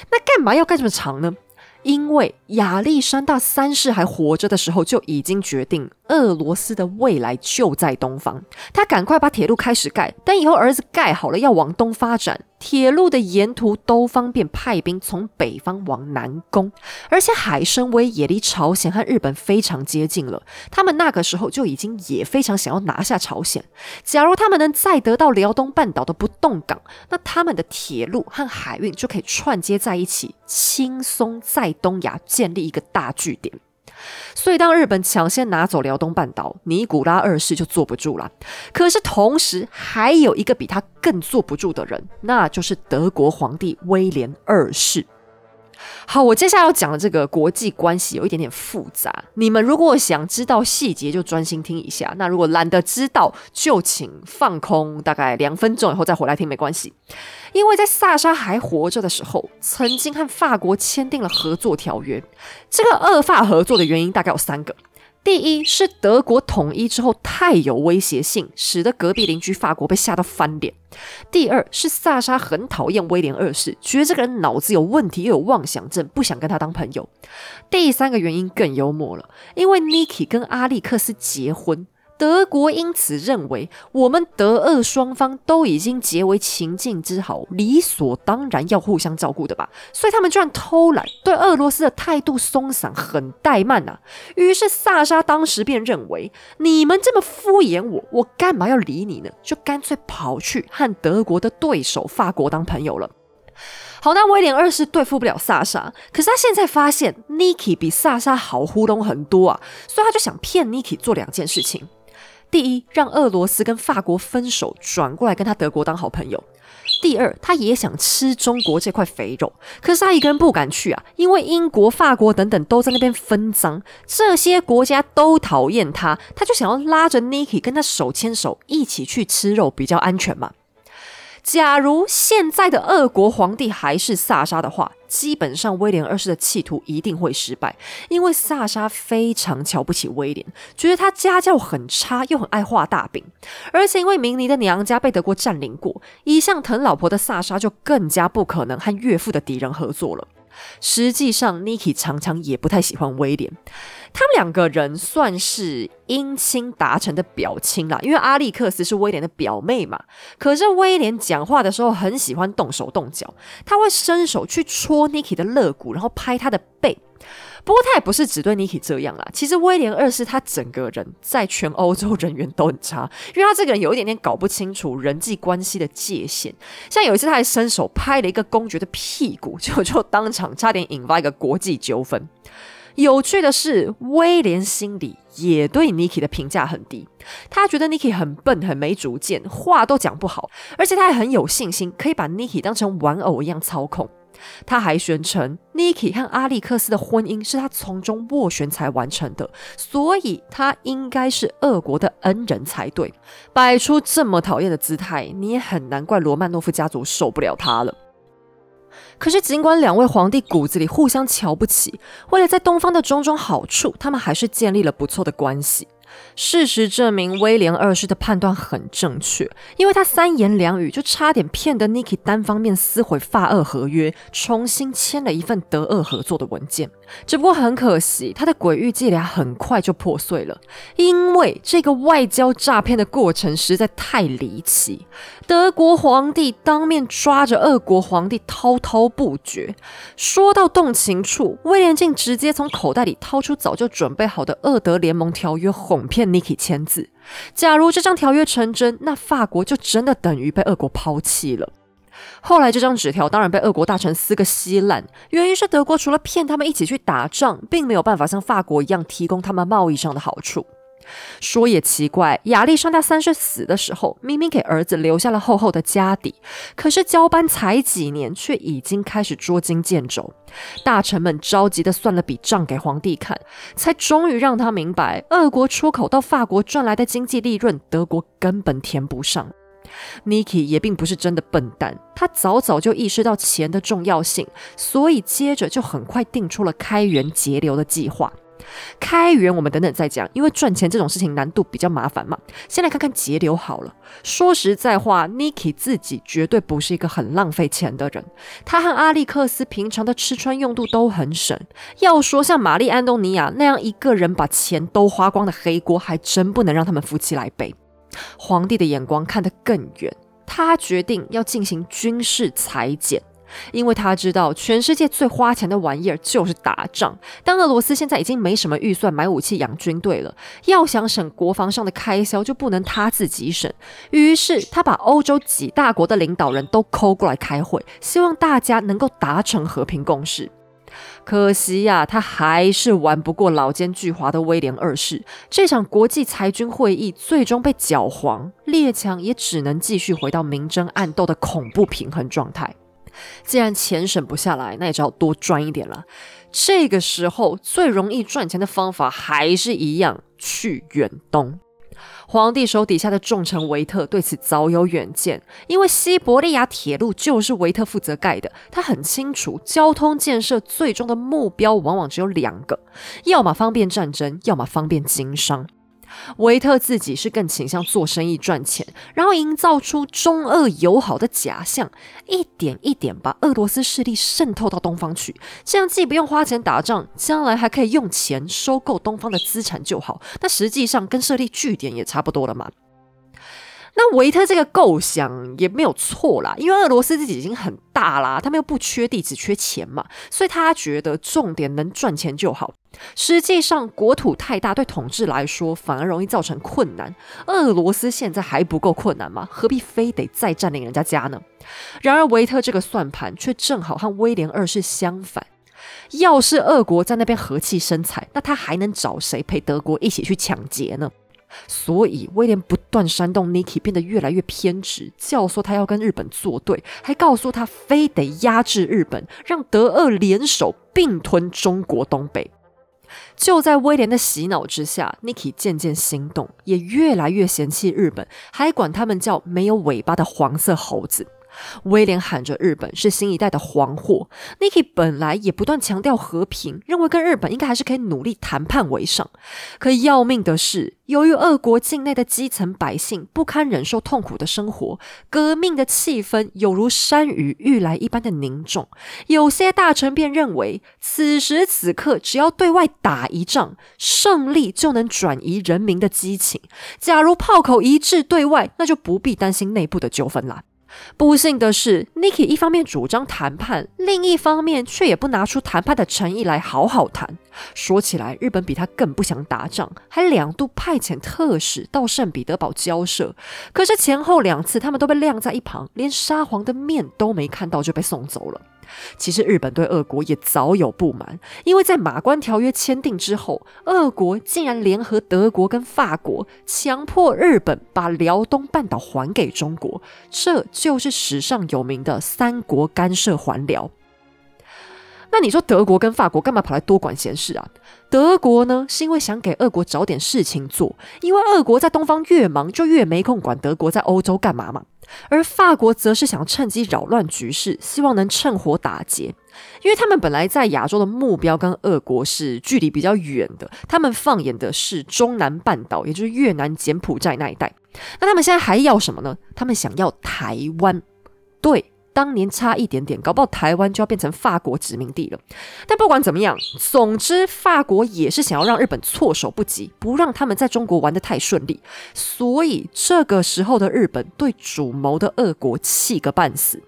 那干嘛要盖这么长呢？因为亚历山大三世还活着的时候，就已经决定俄罗斯的未来就在东方。他赶快把铁路开始盖，等以后儿子盖好了，要往东发展。铁路的沿途都方便派兵从北方往南攻，而且海参崴也离朝鲜和日本非常接近了。他们那个时候就已经也非常想要拿下朝鲜。假如他们能再得到辽东半岛的不动港，那他们的铁路和海运就可以串接在一起，轻松在东亚建立一个大据点。所以，当日本抢先拿走辽东半岛，尼古拉二世就坐不住了。可是，同时还有一个比他更坐不住的人，那就是德国皇帝威廉二世。好，我接下来要讲的这个国际关系有一点点复杂，你们如果想知道细节，就专心听一下；那如果懒得知道，就请放空，大概两分钟以后再回来听，没关系。因为在萨沙还活着的时候，曾经和法国签订了合作条约。这个恶法合作的原因大概有三个。第一是德国统一之后太有威胁性，使得隔壁邻居法国被吓到翻脸。第二是萨沙很讨厌威廉二世，觉得这个人脑子有问题，又有妄想症，不想跟他当朋友。第三个原因更幽默了，因为 Niki 跟阿历克斯结婚。德国因此认为，我们德俄双方都已经结为秦晋之好，理所当然要互相照顾的吧。所以他们居然偷懒，对俄罗斯的态度松散，很怠慢呐。于是萨沙当时便认为，你们这么敷衍我，我干嘛要理你呢？就干脆跑去和德国的对手法国当朋友了。好，那威廉二世对付不了萨沙，可是他现在发现 Niki 比萨沙好糊弄很多啊，所以他就想骗 Niki 做两件事情。第一，让俄罗斯跟法国分手，转过来跟他德国当好朋友。第二，他也想吃中国这块肥肉，可是他一个人不敢去啊，因为英国、法国等等都在那边分赃，这些国家都讨厌他，他就想要拉着 Niki 跟他手牵手一起去吃肉，比较安全嘛。假如现在的俄国皇帝还是萨沙的话，基本上威廉二世的企图一定会失败，因为萨沙非常瞧不起威廉，觉得他家教很差，又很爱画大饼，而且因为明尼的娘家被德国占领过，一向疼老婆的萨沙就更加不可能和岳父的敌人合作了。实际上，Niki 常常也不太喜欢威廉。他们两个人算是姻亲达成的表亲啦，因为阿历克斯是威廉的表妹嘛。可是威廉讲话的时候很喜欢动手动脚，他会伸手去戳 Niki 的肋骨，然后拍他的背。不过他也不是只对 Niki 这样啦，其实威廉二世他整个人在全欧洲人缘都很差，因为他这个人有一点点搞不清楚人际关系的界限。像有一次他还伸手拍了一个公爵的屁股，就就当场差点引发一个国际纠纷。有趣的是，威廉心里也对 Niki 的评价很低，他觉得 Niki 很笨、很没主见，话都讲不好，而且他还很有信心，可以把 Niki 当成玩偶一样操控。他还宣称，Niki 和阿历克斯的婚姻是他从中斡旋才完成的，所以他应该是俄国的恩人才对。摆出这么讨厌的姿态，你也很难怪罗曼诺夫家族受不了他了。可是，尽管两位皇帝骨子里互相瞧不起，为了在东方的种种好处，他们还是建立了不错的关系。事实证明，威廉二世的判断很正确，因为他三言两语就差点骗得 Niki 单方面撕毁法俄合约，重新签了一份德俄合作的文件。只不过很可惜，他的诡异伎俩很快就破碎了，因为这个外交诈骗的过程实在太离奇。德国皇帝当面抓着俄国皇帝滔滔不绝，说到动情处，威廉竟直接从口袋里掏出早就准备好的俄德联盟条约，哄骗 Niki 签字。假如这张条约成真，那法国就真的等于被俄国抛弃了。后来这张纸条当然被俄国大臣撕个稀烂，原因是德国除了骗他们一起去打仗，并没有办法像法国一样提供他们贸易上的好处。说也奇怪，亚历山大三世死的时候，明明给儿子留下了厚厚的家底，可是交班才几年，却已经开始捉襟见肘。大臣们着急的算了笔账给皇帝看，才终于让他明白，俄国出口到法国赚来的经济利润，德国根本填不上。Niki 也并不是真的笨蛋，他早早就意识到钱的重要性，所以接着就很快定出了开源节流的计划。开源我们等等再讲，因为赚钱这种事情难度比较麻烦嘛。先来看看节流好了。说实在话，Niki 自己绝对不是一个很浪费钱的人，他和阿历克斯平常的吃穿用度都很省。要说像玛丽安东尼亚那样一个人把钱都花光的黑锅，还真不能让他们夫妻来背。皇帝的眼光看得更远，他决定要进行军事裁减，因为他知道全世界最花钱的玩意儿就是打仗。当俄罗斯现在已经没什么预算买武器养军队了，要想省国防上的开销，就不能他自己省。于是他把欧洲几大国的领导人都抠过来开会，希望大家能够达成和平共识。可惜呀，他还是玩不过老奸巨猾的威廉二世。这场国际裁军会议最终被搅黄，列强也只能继续回到明争暗斗的恐怖平衡状态。既然钱省不下来，那也只好多赚一点了。这个时候，最容易赚钱的方法还是一样，去远东。皇帝手底下的重臣维特对此早有远见，因为西伯利亚铁路就是维特负责盖的，他很清楚交通建设最终的目标往往只有两个，要么方便战争，要么方便经商。维特自己是更倾向做生意赚钱，然后营造出中俄友好的假象，一点一点把俄罗斯势力渗透到东方去。这样既不用花钱打仗，将来还可以用钱收购东方的资产就好。那实际上跟设立据点也差不多了嘛。那维特这个构想也没有错啦，因为俄罗斯自己已经很大啦，他们又不缺地，只缺钱嘛，所以他觉得重点能赚钱就好。实际上，国土太大，对统治来说反而容易造成困难。俄罗斯现在还不够困难吗？何必非得再占领人家家呢？然而，维特这个算盘却正好和威廉二世相反。要是俄国在那边和气生财，那他还能找谁陪德国一起去抢劫呢？所以，威廉不断煽动 Niki 变得越来越偏执，教唆他要跟日本作对，还告诉他非得压制日本，让德俄联手并吞中国东北。就在威廉的洗脑之下，Niki 渐渐心动，也越来越嫌弃日本，还管他们叫没有尾巴的黄色猴子。威廉喊着日本是新一代的黄祸，Niki 本来也不断强调和平，认为跟日本应该还是可以努力谈判为上。可要命的是，由于俄国境内的基层百姓不堪忍受痛苦的生活，革命的气氛有如山雨欲来一般的凝重。有些大臣便认为，此时此刻只要对外打一仗，胜利就能转移人民的激情。假如炮口一致对外，那就不必担心内部的纠纷了。不幸的是，Niki 一方面主张谈判，另一方面却也不拿出谈判的诚意来好好谈。说起来，日本比他更不想打仗，还两度派遣特使到圣彼得堡交涉。可是前后两次，他们都被晾在一旁，连沙皇的面都没看到就被送走了。其实日本对俄国也早有不满，因为在马关条约签订之后，俄国竟然联合德国跟法国，强迫日本把辽东半岛还给中国，这就是史上有名的三国干涉还辽。那你说德国跟法国干嘛跑来多管闲事啊？德国呢，是因为想给俄国找点事情做，因为俄国在东方越忙，就越没空管德国在欧洲干嘛嘛。而法国则是想趁机扰乱局势，希望能趁火打劫，因为他们本来在亚洲的目标跟俄国是距离比较远的，他们放眼的是中南半岛，也就是越南、柬埔寨那一带。那他们现在还要什么呢？他们想要台湾，对。当年差一点点，搞不好台湾就要变成法国殖民地了。但不管怎么样，总之法国也是想要让日本措手不及，不让他们在中国玩得太顺利。所以这个时候的日本对主谋的俄国气个半死。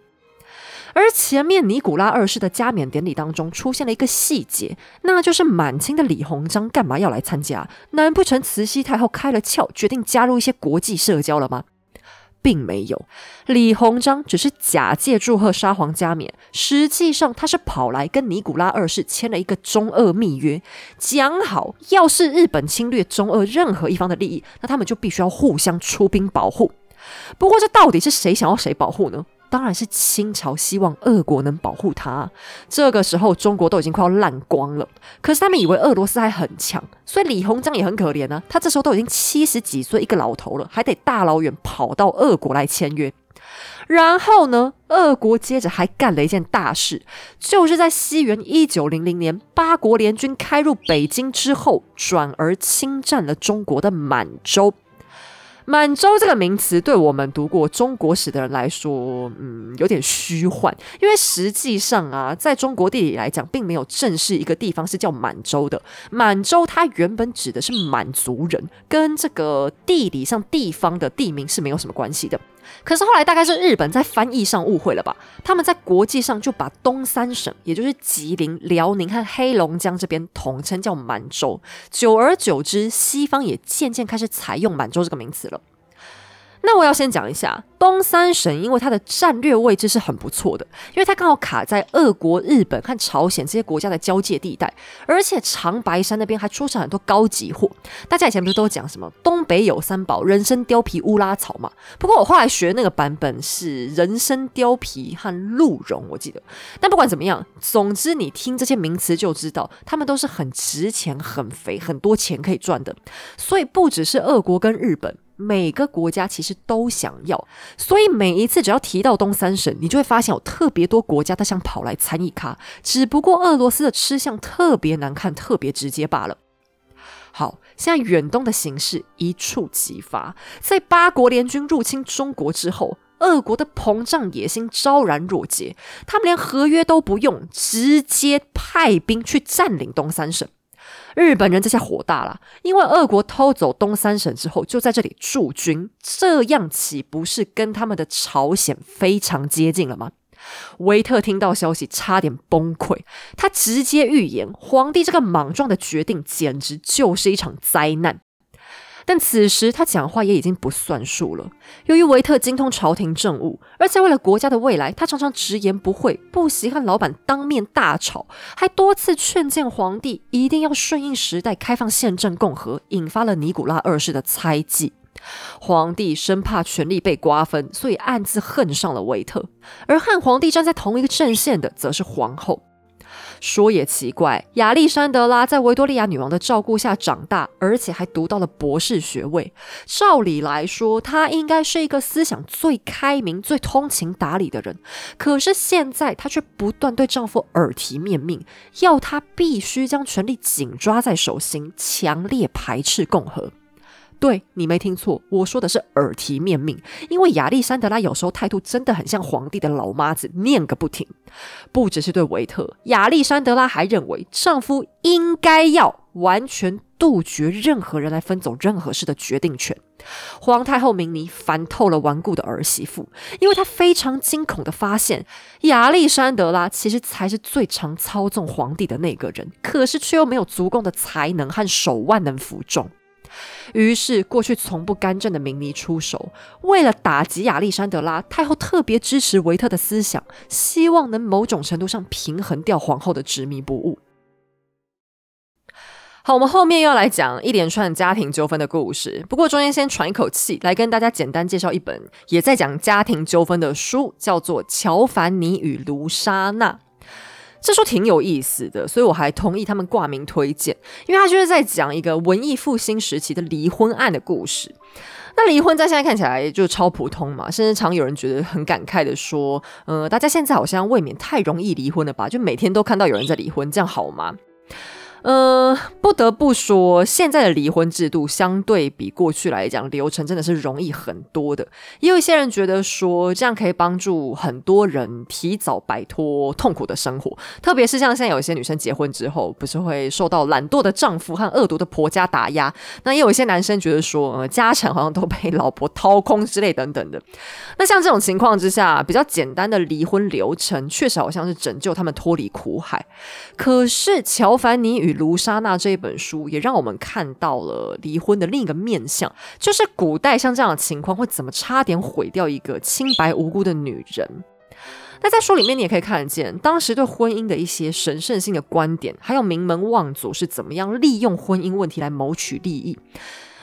而前面尼古拉二世的加冕典礼当中出现了一个细节，那就是满清的李鸿章干嘛要来参加？难不成慈禧太后开了窍，决定加入一些国际社交了吗？并没有，李鸿章只是假借祝贺沙皇加冕，实际上他是跑来跟尼古拉二世签了一个中俄密约，讲好，要是日本侵略中俄任何一方的利益，那他们就必须要互相出兵保护。不过，这到底是谁想要谁保护呢？当然是清朝希望俄国能保护他。这个时候，中国都已经快要烂光了。可是他们以为俄罗斯还很强，所以李鸿章也很可怜啊。他这时候都已经七十几岁，一个老头了，还得大老远跑到俄国来签约。然后呢，俄国接着还干了一件大事，就是在西元一九零零年，八国联军开入北京之后，转而侵占了中国的满洲。满洲这个名词，对我们读过中国史的人来说，嗯，有点虚幻。因为实际上啊，在中国地理来讲，并没有正式一个地方是叫满洲的。满洲它原本指的是满族人，跟这个地理上地方的地名是没有什么关系的。可是后来大概是日本在翻译上误会了吧？他们在国际上就把东三省，也就是吉林、辽宁和黑龙江这边统称叫满洲。久而久之，西方也渐渐开始采用满洲这个名词了。那我要先讲一下东三省，因为它的战略位置是很不错的，因为它刚好卡在俄国、日本和朝鲜这些国家的交界地带，而且长白山那边还出产很多高级货。大家以前不是都讲什么东北有三宝：人参、貂皮、乌拉草嘛？不过我后来学那个版本是人参、貂皮和鹿茸，我记得。但不管怎么样，总之你听这些名词就知道，他们都是很值钱、很肥、很多钱可以赚的。所以不只是俄国跟日本。每个国家其实都想要，所以每一次只要提到东三省，你就会发现有特别多国家他想跑来参与卡。只不过俄罗斯的吃相特别难看，特别直接罢了。好，现在远东的形势一触即发，在八国联军入侵中国之后，俄国的膨胀野心昭然若揭，他们连合约都不用，直接派兵去占领东三省。日本人这下火大了，因为俄国偷走东三省之后，就在这里驻军，这样岂不是跟他们的朝鲜非常接近了吗？维特听到消息，差点崩溃，他直接预言，皇帝这个莽撞的决定，简直就是一场灾难。但此时他讲话也已经不算数了。由于维特精通朝廷政务，而且为了国家的未来，他常常直言不讳，不惜和老板当面大吵，还多次劝谏皇帝一定要顺应时代，开放宪政共和，引发了尼古拉二世的猜忌。皇帝生怕权力被瓜分，所以暗自恨上了维特。而和皇帝站在同一个阵线的，则是皇后。说也奇怪，亚历山德拉在维多利亚女王的照顾下长大，而且还读到了博士学位。照理来说，她应该是一个思想最开明、最通情达理的人。可是现在，她却不断对丈夫耳提面命，要他必须将权力紧抓在手心，强烈排斥共和。对你没听错，我说的是耳提面命。因为亚历山德拉有时候态度真的很像皇帝的老妈子，念个不停。不只是对维特，亚历山德拉还认为丈夫应该要完全杜绝任何人来分走任何事的决定权。皇太后明妮烦透了顽固的儿媳妇，因为她非常惊恐的发现，亚历山德拉其实才是最常操纵皇帝的那个人，可是却又没有足够的才能和手腕能服众。于是，过去从不干政的明尼出手，为了打击亚历山德拉，太后特别支持维特的思想，希望能某种程度上平衡掉皇后的执迷不悟。好，我们后面要来讲一连串家庭纠纷的故事。不过中间先喘一口气，来跟大家简单介绍一本也在讲家庭纠纷的书，叫做《乔凡尼与卢莎娜》。这说挺有意思的，所以我还同意他们挂名推荐，因为他就是在讲一个文艺复兴时期的离婚案的故事。那离婚在现在看起来就超普通嘛，甚至常有人觉得很感慨的说：“呃，大家现在好像未免太容易离婚了吧？就每天都看到有人在离婚，这样好吗？”呃，不得不说，现在的离婚制度相对比过去来讲，流程真的是容易很多的。也有一些人觉得说，这样可以帮助很多人提早摆脱痛苦的生活。特别是像现在有一些女生结婚之后，不是会受到懒惰的丈夫和恶毒的婆家打压？那也有一些男生觉得说，呃，家产好像都被老婆掏空之类等等的。那像这种情况之下，比较简单的离婚流程，确实好像是拯救他们脱离苦海。可是乔凡尼与卢莎娜这一本书也让我们看到了离婚的另一个面相，就是古代像这样的情况会怎么差点毁掉一个清白无辜的女人。那在书里面你也可以看得见，当时对婚姻的一些神圣性的观点，还有名门望族是怎么样利用婚姻问题来谋取利益。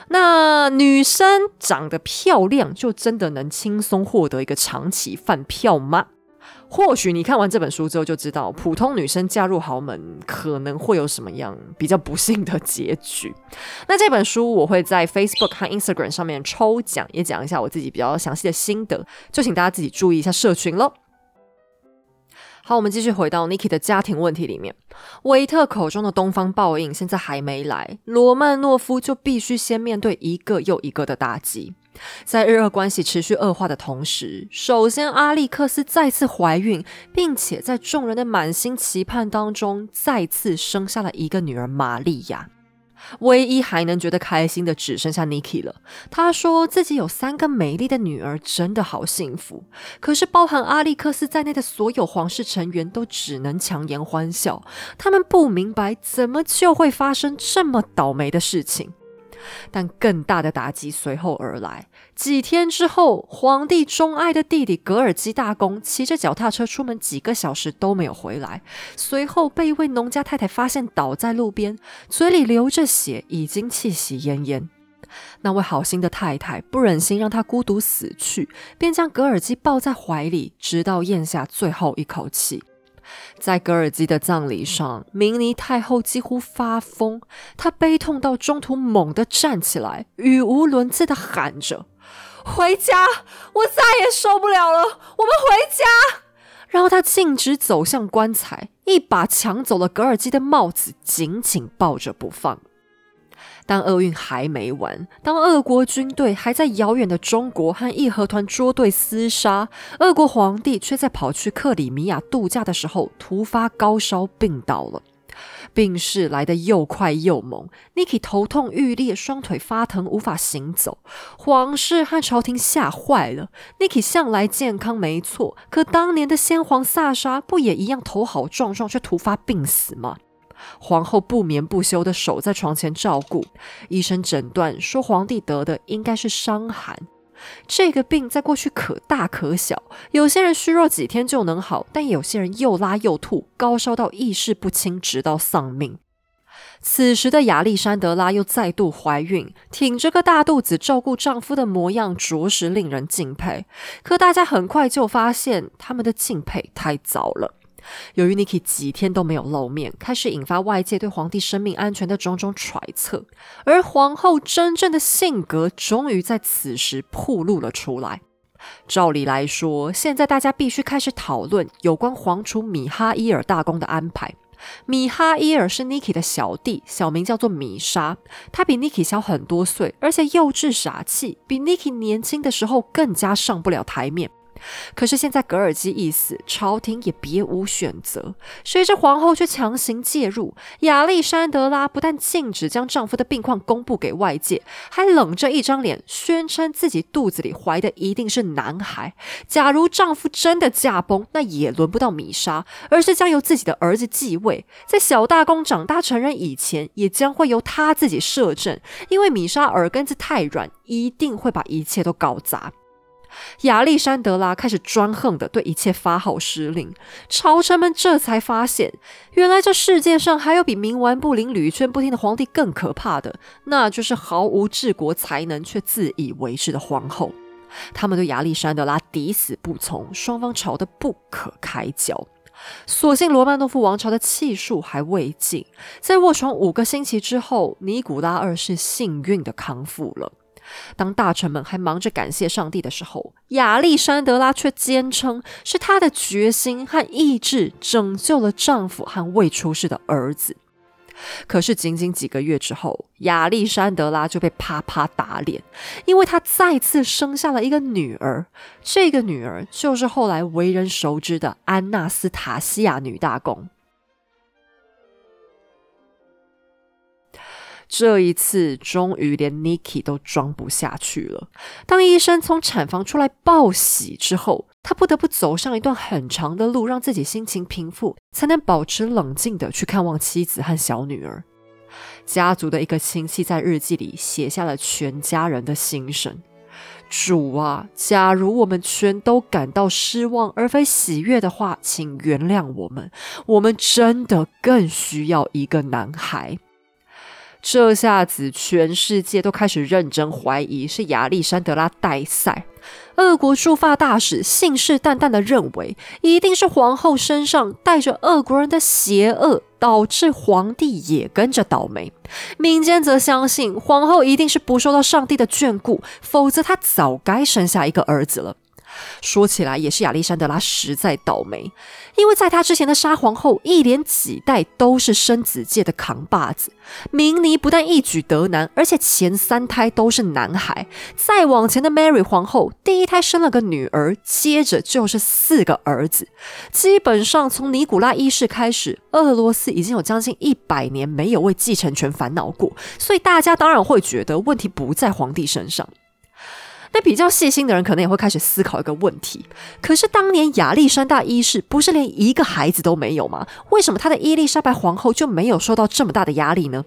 那女生长得漂亮，就真的能轻松获得一个长期饭票吗？或许你看完这本书之后就知道，普通女生嫁入豪门可能会有什么样比较不幸的结局。那这本书我会在 Facebook 和 Instagram 上面抽奖，也讲一下我自己比较详细的心得，就请大家自己注意一下社群喽。好，我们继续回到 Niki 的家庭问题里面。维特口中的东方报应现在还没来，罗曼诺夫就必须先面对一个又一个的打击。在日俄关系持续恶化的同时，首先阿历克斯再次怀孕，并且在众人的满心期盼当中，再次生下了一个女儿玛利亚。唯一还能觉得开心的，只剩下 Niki 了。他说自己有三个美丽的女儿，真的好幸福。可是，包含阿历克斯在内的所有皇室成员都只能强颜欢笑。他们不明白，怎么就会发生这么倒霉的事情。但更大的打击随后而来。几天之后，皇帝钟爱的弟弟格尔基大公骑着脚踏车出门，几个小时都没有回来。随后被一位农家太太发现倒在路边，嘴里流着血，已经气息奄奄。那位好心的太太不忍心让他孤独死去，便将格尔基抱在怀里，直到咽下最后一口气。在格尔基的葬礼上，明尼太后几乎发疯，她悲痛到中途猛地站起来，语无伦次地喊着：“回家！我再也受不了了！我们回家！”然后她径直走向棺材，一把抢走了格尔基的帽子，紧紧抱着不放。但厄运还没完。当俄国军队还在遥远的中国和义和团捉对厮杀，俄国皇帝却在跑去克里米亚度假的时候突发高烧病倒了。病势来得又快又猛，Niki 头痛欲裂，双腿发疼，无法行走。皇室和朝廷吓坏了。Niki 向来健康没错，可当年的先皇萨莎不也一样头好壮壮，却突发病死吗？皇后不眠不休的守在床前照顾，医生诊断说皇帝得的应该是伤寒。这个病在过去可大可小，有些人虚弱几天就能好，但有些人又拉又吐，高烧到意识不清，直到丧命。此时的亚历山德拉又再度怀孕，挺着个大肚子照顾丈夫的模样，着实令人敬佩。可大家很快就发现，他们的敬佩太早了。由于 Niki 几天都没有露面，开始引发外界对皇帝生命安全的种种揣测，而皇后真正的性格终于在此时暴露了出来。照理来说，现在大家必须开始讨论有关皇储米哈伊尔大公的安排。米哈伊尔是 Niki 的小弟，小名叫做米莎，他比 Niki 小很多岁，而且幼稚傻气，比 Niki 年轻的时候更加上不了台面。可是现在格尔基一死，朝廷也别无选择。谁知皇后却强行介入，亚历山德拉不但禁止将丈夫的病况公布给外界，还冷着一张脸宣称自己肚子里怀的一定是男孩。假如丈夫真的驾崩，那也轮不到米莎，而是将由自己的儿子继位。在小大公长大成人以前，也将会由他自己摄政，因为米莎耳根子太软，一定会把一切都搞砸。亚历山德拉开始专横的对一切发号施令，朝臣们这才发现，原来这世界上还有比冥顽不灵、屡劝不听的皇帝更可怕的，那就是毫无治国才能却自以为是的皇后。他们对亚历山德拉抵死不从，双方吵得不可开交。所幸罗曼诺夫王朝的气数还未尽，在卧床五个星期之后，尼古拉二世幸运的康复了。当大臣们还忙着感谢上帝的时候，亚历山德拉却坚称是她的决心和意志拯救了丈夫和未出世的儿子。可是仅仅几个月之后，亚历山德拉就被啪啪打脸，因为她再次生下了一个女儿。这个女儿就是后来为人熟知的安娜斯塔西亚女大公。这一次，终于连 Niki 都装不下去了。当医生从产房出来报喜之后，他不得不走上一段很长的路，让自己心情平复，才能保持冷静的去看望妻子和小女儿。家族的一个亲戚在日记里写下了全家人的心声：“主啊，假如我们全都感到失望而非喜悦的话，请原谅我们。我们真的更需要一个男孩。”这下子，全世界都开始认真怀疑是亚历山德拉代赛。俄国驻法大使信誓旦旦的认为，一定是皇后身上带着俄国人的邪恶，导致皇帝也跟着倒霉。民间则相信，皇后一定是不受到上帝的眷顾，否则她早该生下一个儿子了。说起来也是亚历山德拉实在倒霉，因为在他之前的沙皇后一连几代都是生子界的扛把子。明尼不但一举得男，而且前三胎都是男孩。再往前的 Mary 皇后，第一胎生了个女儿，接着就是四个儿子。基本上从尼古拉一世开始，俄罗斯已经有将近一百年没有为继承权烦恼过，所以大家当然会觉得问题不在皇帝身上。那比较细心的人可能也会开始思考一个问题：可是当年亚历山大一世不是连一个孩子都没有吗？为什么他的伊丽莎白皇后就没有受到这么大的压力呢？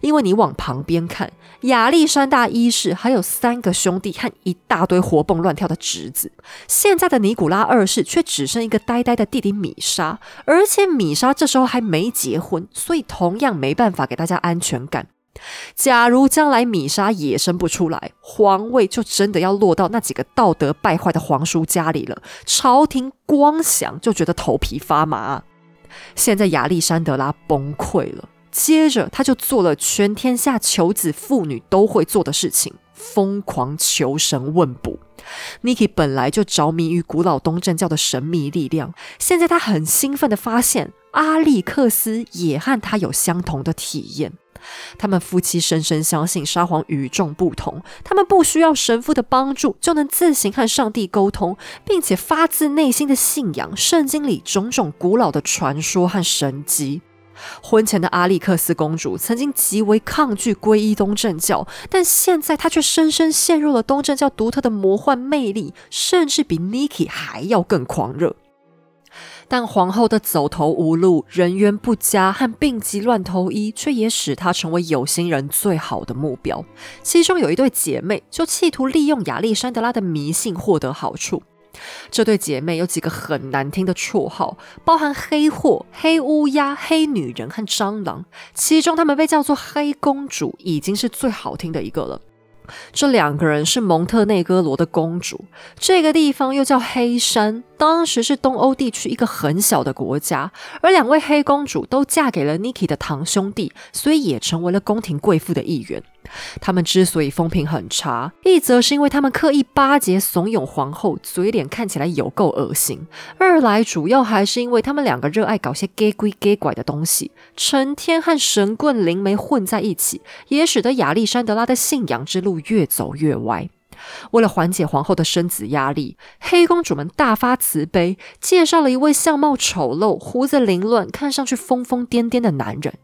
因为你往旁边看，亚历山大一世还有三个兄弟和一大堆活蹦乱跳的侄子，现在的尼古拉二世却只剩一个呆呆的弟弟米莎，而且米莎这时候还没结婚，所以同样没办法给大家安全感。假如将来米莎也生不出来，皇位就真的要落到那几个道德败坏的皇叔家里了。朝廷光想就觉得头皮发麻。现在亚历山德拉崩溃了，接着他就做了全天下求子妇女都会做的事情——疯狂求神问卜。Niki 本来就着迷于古老东正教的神秘力量，现在他很兴奋地发现，阿历克斯也和他有相同的体验。他们夫妻深深相信沙皇与众不同，他们不需要神父的帮助就能自行和上帝沟通，并且发自内心的信仰圣经里种种古老的传说和神迹。婚前的阿历克斯公主曾经极为抗拒皈依东正教，但现在她却深深陷入了东正教独特的魔幻魅力，甚至比 Niki 还要更狂热。但皇后的走投无路、人缘不佳和病急乱投医，却也使她成为有心人最好的目标。其中有一对姐妹，就企图利用亚历山德拉的迷信获得好处。这对姐妹有几个很难听的绰号，包含黑货、黑乌鸦、黑女人和蟑螂。其中她们被叫做黑公主，已经是最好听的一个了。这两个人是蒙特内哥罗的公主，这个地方又叫黑山，当时是东欧地区一个很小的国家。而两位黑公主都嫁给了 Niki 的堂兄弟，所以也成为了宫廷贵妇的一员。他们之所以风评很差，一则是因为他们刻意巴结怂恿皇后，嘴脸看起来有够恶心；二来主要还是因为他们两个热爱搞些 gay 鬼 gay 拐的东西，成天和神棍灵媒混在一起，也使得亚历山德拉的信仰之路越走越歪。为了缓解皇后的生子压力，黑公主们大发慈悲，介绍了一位相貌丑陋、胡子凌乱、看上去疯疯癫癫的男人。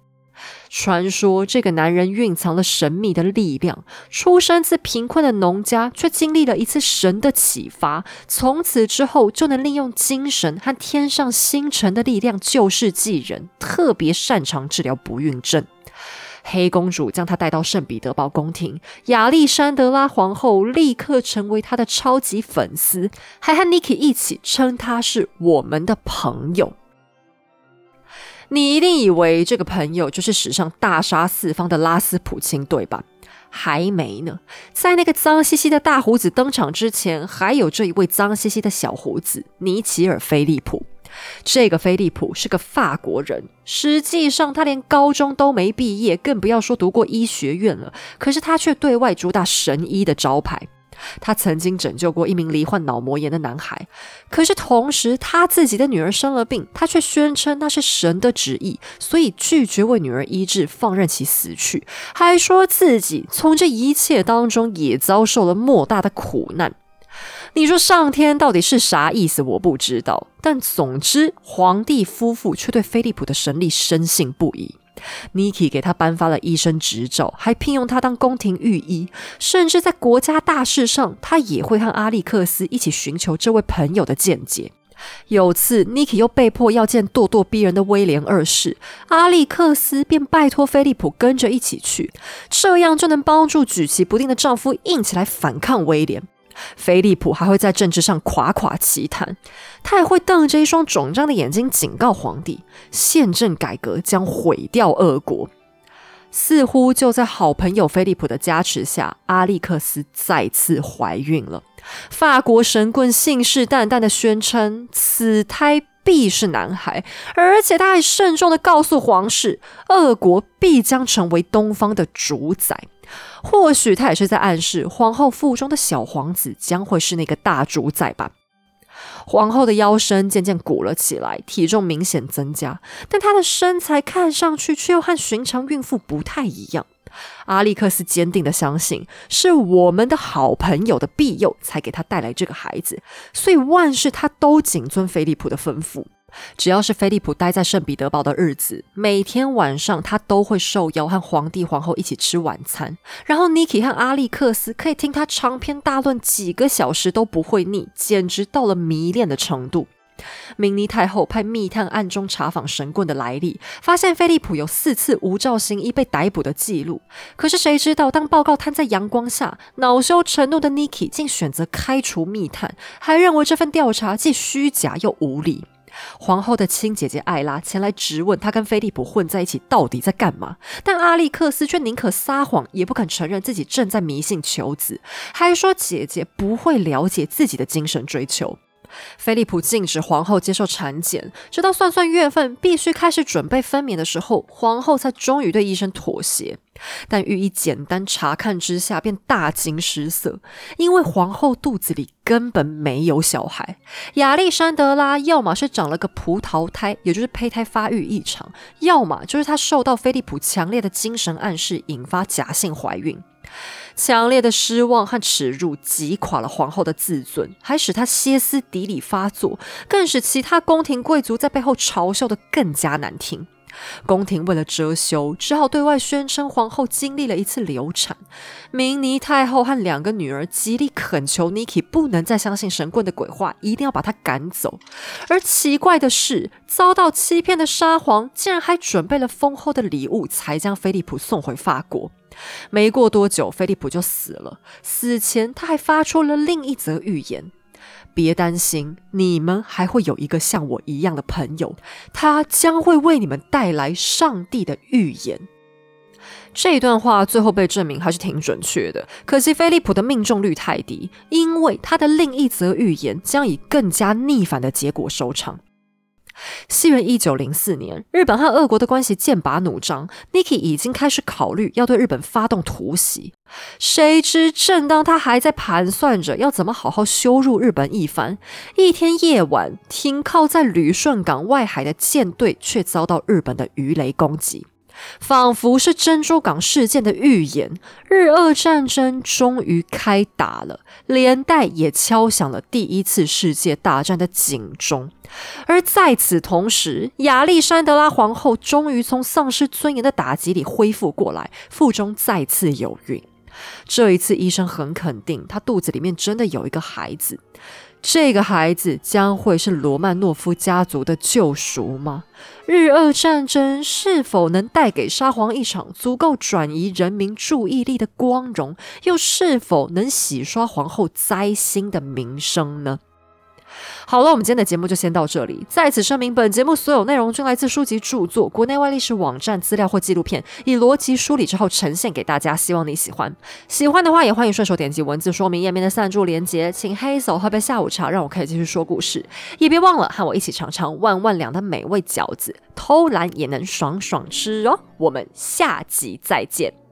传说这个男人蕴藏了神秘的力量，出身自贫困的农家，却经历了一次神的启发，从此之后就能利用精神和天上星辰的力量救世济人，特别擅长治疗不孕症。黑公主将他带到圣彼得堡宫廷，亚历山德拉皇后立刻成为他的超级粉丝，还和 Niki 一起称他是我们的朋友。你一定以为这个朋友就是史上大杀四方的拉斯普京，对吧？还没呢，在那个脏兮兮的大胡子登场之前，还有这一位脏兮兮的小胡子——尼奇尔·菲利普。这个菲利普是个法国人，实际上他连高中都没毕业，更不要说读过医学院了。可是他却对外主打神医的招牌。他曾经拯救过一名罹患脑膜炎的男孩，可是同时他自己的女儿生了病，他却宣称那是神的旨意，所以拒绝为女儿医治，放任其死去，还说自己从这一切当中也遭受了莫大的苦难。你说上天到底是啥意思？我不知道，但总之，皇帝夫妇却对菲利普的神力深信不疑。Niki 给他颁发了医生执照，还聘用他当宫廷御医，甚至在国家大事上，他也会和阿历克斯一起寻求这位朋友的见解。有次，Niki 又被迫要见咄咄逼人的威廉二世，阿历克斯便拜托菲利普跟着一起去，这样就能帮助举棋不定的丈夫硬起来反抗威廉。菲利普还会在政治上夸夸其谈，他也会瞪着一双肿胀的眼睛警告皇帝：宪政改革将毁掉俄国。似乎就在好朋友菲利普的加持下，阿历克斯再次怀孕了。法国神棍信誓旦旦的宣称，此胎必是男孩，而且他还慎重的告诉皇室，俄国必将成为东方的主宰。或许他也是在暗示皇后腹中的小皇子将会是那个大主宰吧。皇后的腰身渐渐鼓了起来，体重明显增加，但她的身材看上去却又和寻常孕妇不太一样。阿历克斯坚定的相信，是我们的好朋友的庇佑才给他带来这个孩子，所以万事他都谨遵菲利普的吩咐。只要是菲利普待在圣彼得堡的日子，每天晚上他都会受邀和皇帝、皇后一起吃晚餐。然后 Niki 和阿历克斯可以听他长篇大论几个小时都不会腻，简直到了迷恋的程度。明尼太后派密探暗中查访神棍的来历，发现菲利普有四次无照行医被逮捕的记录。可是谁知道，当报告摊在阳光下，恼羞成怒的 Niki 竟选择开除密探，还认为这份调查既虚假又无理。皇后的亲姐姐艾拉前来质问她跟菲利普混在一起到底在干嘛，但阿历克斯却宁可撒谎，也不肯承认自己正在迷信求子，还说姐姐不会了解自己的精神追求。菲利普禁止皇后接受产检，直到算算月份，必须开始准备分娩的时候，皇后才终于对医生妥协。但予以简单查看之下，便大惊失色，因为皇后肚子里根本没有小孩。亚历山德拉要么是长了个葡萄胎，也就是胚胎发育异常；要么就是她受到菲利普强烈的精神暗示，引发假性怀孕。强烈的失望和耻辱击垮了皇后的自尊，还使她歇斯底里发作，更使其他宫廷贵族在背后嘲笑的更加难听。宫廷为了遮羞，只好对外宣称皇后经历了一次流产。明尼太后和两个女儿极力恳求 Niki 不能再相信神棍的鬼话，一定要把她赶走。而奇怪的是，遭到欺骗的沙皇竟然还准备了丰厚的礼物，才将菲利普送回法国。没过多久，菲利普就死了。死前，他还发出了另一则预言：“别担心，你们还会有一个像我一样的朋友，他将会为你们带来上帝的预言。”这一段话最后被证明还是挺准确的，可惜菲利普的命中率太低，因为他的另一则预言将以更加逆反的结果收场。西元一九零四年，日本和俄国的关系剑拔弩张，Niki 已经开始考虑要对日本发动突袭。谁知，正当他还在盘算着要怎么好好羞辱日本一番，一天夜晚，停靠在旅顺港外海的舰队却遭到日本的鱼雷攻击。仿佛是珍珠港事件的预言，日俄战争终于开打了，连带也敲响了第一次世界大战的警钟。而在此同时，亚历山德拉皇后终于从丧失尊严的打击里恢复过来，腹中再次有孕。这一次，医生很肯定，她肚子里面真的有一个孩子。这个孩子将会是罗曼诺夫家族的救赎吗？日俄战争是否能带给沙皇一场足够转移人民注意力的光荣？又是否能洗刷皇后灾星的名声呢？好了，我们今天的节目就先到这里。在此声明，本节目所有内容均来自书籍著作、国内外历史网站资料或纪录片，以逻辑梳理之后呈现给大家。希望你喜欢，喜欢的话也欢迎顺手点击文字说明页面的赞助连接，请黑手喝杯下午茶，让我可以继续说故事。也别忘了和我一起尝尝万万两的美味饺子，偷懒也能爽爽吃哦。我们下集再见。